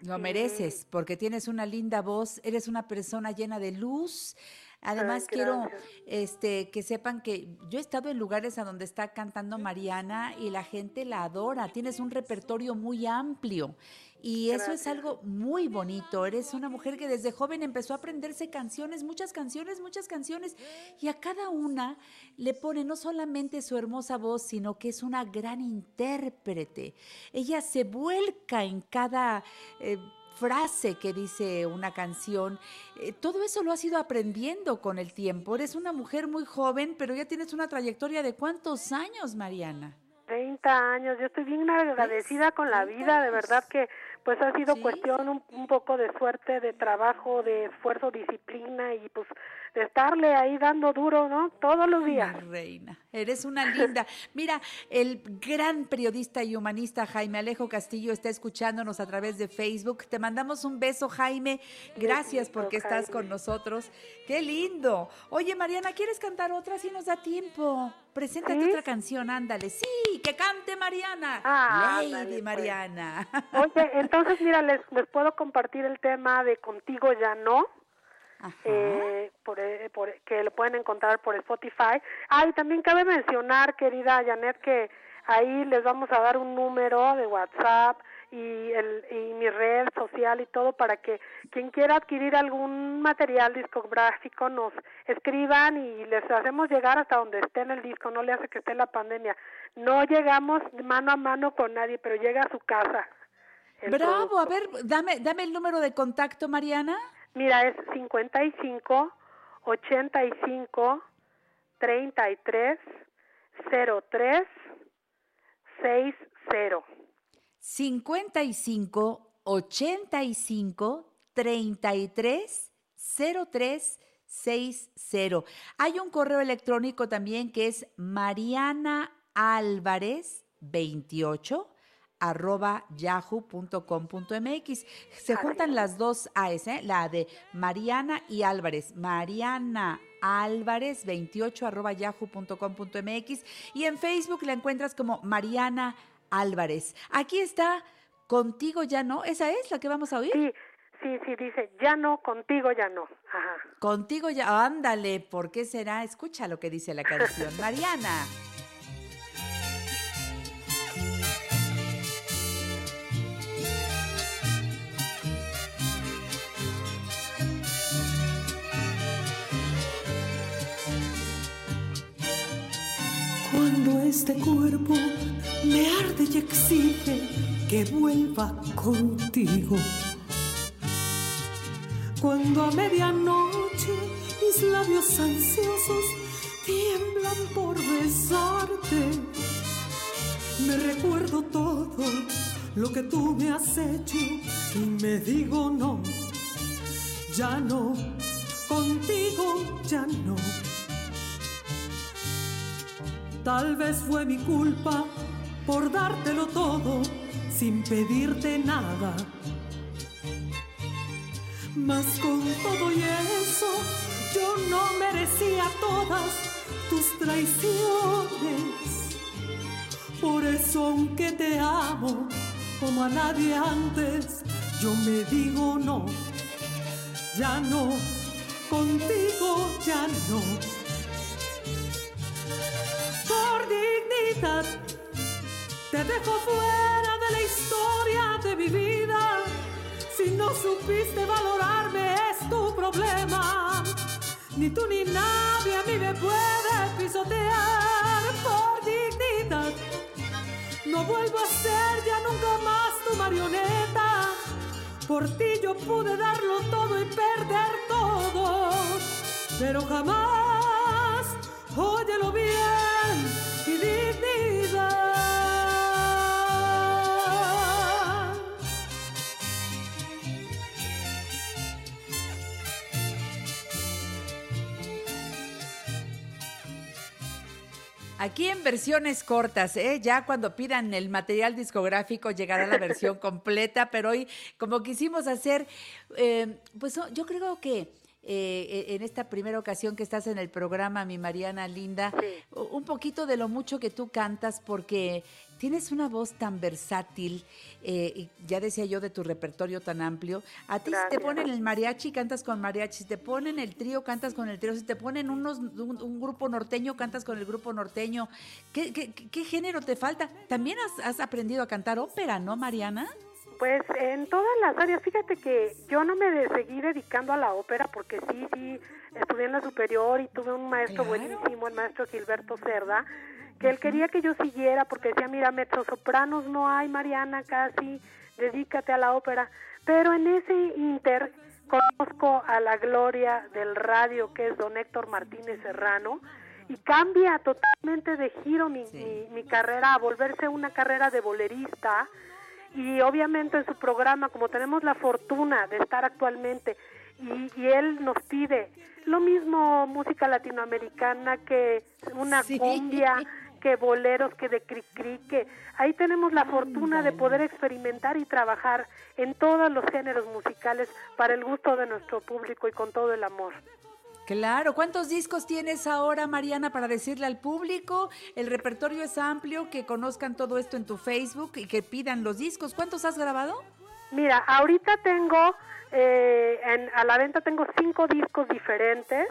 Lo mereces porque tienes una linda voz, eres una persona llena de luz. Además quiero este que sepan que yo he estado en lugares a donde está cantando Mariana y la gente la adora. Tienes un repertorio muy amplio y eso es algo muy bonito. Eres una mujer que desde joven empezó a aprenderse canciones, muchas canciones, muchas canciones. Y a cada una le pone no solamente su hermosa voz, sino que es una gran intérprete. Ella se vuelca en cada... Eh, frase que dice una canción. Eh, todo eso lo has ido aprendiendo con el tiempo. Eres una mujer muy joven, pero ya tienes una trayectoria de cuántos años, Mariana. 30 años. Yo estoy bien agradecida con la vida, de verdad que pues ha sido cuestión un, un, poco de suerte, de trabajo, de esfuerzo, disciplina y pues de estarle ahí dando duro, ¿no? Todos los días. reina, eres una linda. Mira, el gran periodista y humanista Jaime Alejo Castillo está escuchándonos a través de Facebook. Te mandamos un beso, Jaime. Gracias porque estás con nosotros. Qué lindo. Oye, Mariana, ¿quieres cantar otra si nos da tiempo? Preséntate otra canción, ándale. Sí, que cante Mariana. Ah, Lady pues. Mariana. Oye, entonces mira, les, les puedo compartir el tema de Contigo ya no eh, por, eh, por, que lo pueden encontrar por Spotify. Ah, y también cabe mencionar, querida Janet, que ahí les vamos a dar un número de WhatsApp y, el, y mi red social y todo para que quien quiera adquirir algún material discográfico nos escriban y les hacemos llegar hasta donde esté en el disco, no le hace que esté la pandemia. No llegamos mano a mano con nadie, pero llega a su casa. Bravo, a ver, dame, dame el número de contacto, Mariana. Mira, es 55 85 33 03 60. 55 85 33 03 60. Hay un correo electrónico también que es Mariana Álvarez 28 arroba yahoo.com.mx. Se juntan las dos AS, ¿eh? la de Mariana y Álvarez. Mariana Álvarez 28 arroba yahoo.com.mx y en Facebook la encuentras como Mariana Álvarez. Aquí está Contigo ya no, esa es la que vamos a oír. Sí. Sí, sí, dice, ya no, contigo ya no. Ajá. Contigo ya, ándale, ¿por qué será? Escucha lo que dice la canción. Mariana. Cuando este cuerpo me arde y exige que vuelva contigo. Cuando a medianoche mis labios ansiosos tiemblan por besarte, me recuerdo todo lo que tú me has hecho y me digo no, ya no, contigo ya no. Tal vez fue mi culpa por dártelo todo sin pedirte nada. Mas con todo y eso, yo no merecía todas tus traiciones. Por eso, aunque te amo como a nadie antes, yo me digo no, ya no, contigo ya no. Por dignidad te dejo fuera de la historia de mi vida. Si no supiste valorarme es tu problema. Ni tú ni nadie a mí me puede pisotear por dignidad. No vuelvo a ser ya nunca más tu marioneta. Por ti yo pude darlo todo y perder todo. Pero jamás, óyelo bien, Aquí en versiones cortas, ¿eh? ya cuando pidan el material discográfico llegará la versión completa, pero hoy como quisimos hacer, eh, pues yo creo que eh, en esta primera ocasión que estás en el programa, mi Mariana Linda, un poquito de lo mucho que tú cantas, porque tienes una voz tan versátil, eh, ya decía yo de tu repertorio tan amplio. A ti si te ponen el mariachi, cantas con mariachi, si te ponen el trío, cantas con el trío, si te ponen unos, un, grupo norteño, cantas con el grupo norteño. ¿Qué, qué, género te falta? También has, has aprendido a cantar ópera, ¿no, Mariana? Pues en todas las áreas, fíjate que yo no me seguí dedicando a la ópera porque sí, sí, estudié en la superior y tuve un maestro buenísimo, el maestro Gilberto Cerda, que él quería que yo siguiera porque decía, mira, mezzosopranos no hay, Mariana, casi, dedícate a la ópera. Pero en ese inter conozco a la gloria del radio que es don Héctor Martínez Serrano y cambia totalmente de giro mi, mi carrera a volverse una carrera de bolerista. Y obviamente en su programa, como tenemos la fortuna de estar actualmente y, él nos pide lo mismo música latinoamericana que una cumbia, que boleros, que de cri-cri, que ahí tenemos la fortuna de poder experimentar y trabajar en todos los géneros musicales para el gusto de nuestro público y con todo el amor. Claro, ¿cuántos discos tienes ahora, Mariana, para decirle al público? El repertorio es amplio, que conozcan todo esto en tu Facebook y que pidan los discos. ¿Cuántos has grabado? Mira, ahorita tengo, eh, a la venta tengo cinco discos diferentes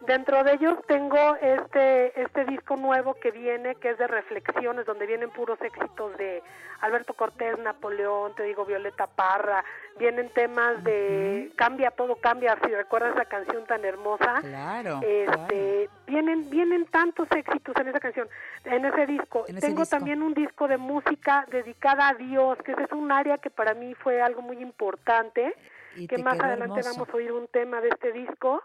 Dentro de ellos tengo este este disco nuevo que viene, que es de reflexiones, donde vienen puros éxitos de Alberto Cortés, Napoleón, te digo Violeta Parra, vienen temas de Cambia todo cambia, si recuerdas la canción tan hermosa. Claro. Este, vienen vienen tantos éxitos en esa canción, en ese disco. tengo también un disco de música dedicada a Dios, que ese es un área que para mí fue algo muy importante, que más adelante vamos a oír un tema de este disco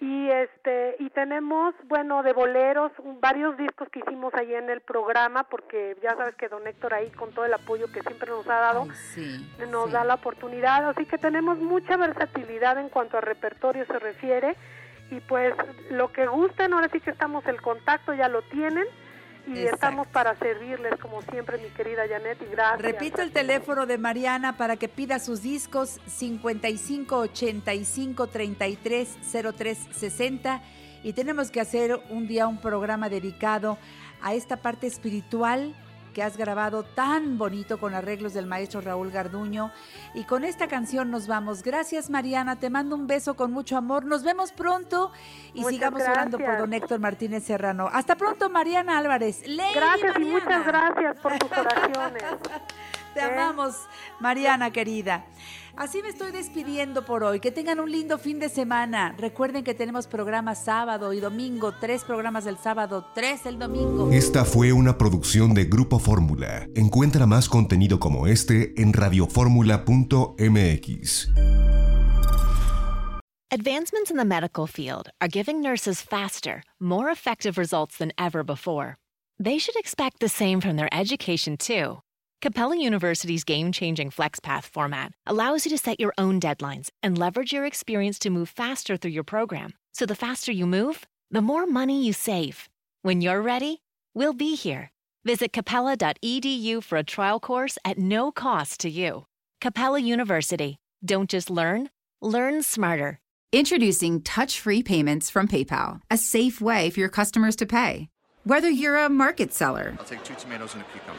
y este y tenemos bueno de boleros varios discos que hicimos ahí en el programa porque ya sabes que don Héctor ahí con todo el apoyo que siempre nos ha dado nos da la oportunidad. Así que tenemos mucha versatilidad en cuanto a repertorio se refiere. Y pues lo que gusten ahora sí que estamos el contacto ya lo tienen y estamos para servirles como siempre, mi querida Janet, y gracias. Repito el teléfono de Mariana para que pida sus discos 55 85 33 03 60 y tenemos que hacer un día un programa dedicado a esta parte espiritual que has grabado tan bonito con arreglos del maestro Raúl Garduño. Y con esta canción nos vamos. Gracias Mariana, te mando un beso con mucho amor. Nos vemos pronto y sigamos orando por don Héctor Martínez Serrano. Hasta pronto Mariana Álvarez. gracias y muchas gracias por tus oraciones. te amamos Mariana querida. Así me estoy despidiendo por hoy. Que tengan un lindo fin de semana. Recuerden que tenemos programas sábado y domingo, tres programas el sábado, tres el domingo. Esta fue una producción de Grupo Fórmula. Encuentra más contenido como este en radioformula.mx. Advancements in the medical field are giving nurses faster, more effective results than ever before. They should expect the same from their education too. Capella University's game changing FlexPath format allows you to set your own deadlines and leverage your experience to move faster through your program. So the faster you move, the more money you save. When you're ready, we'll be here. Visit capella.edu for a trial course at no cost to you. Capella University. Don't just learn, learn smarter. Introducing touch free payments from PayPal, a safe way for your customers to pay. Whether you're a market seller, I'll take two tomatoes and a cucumber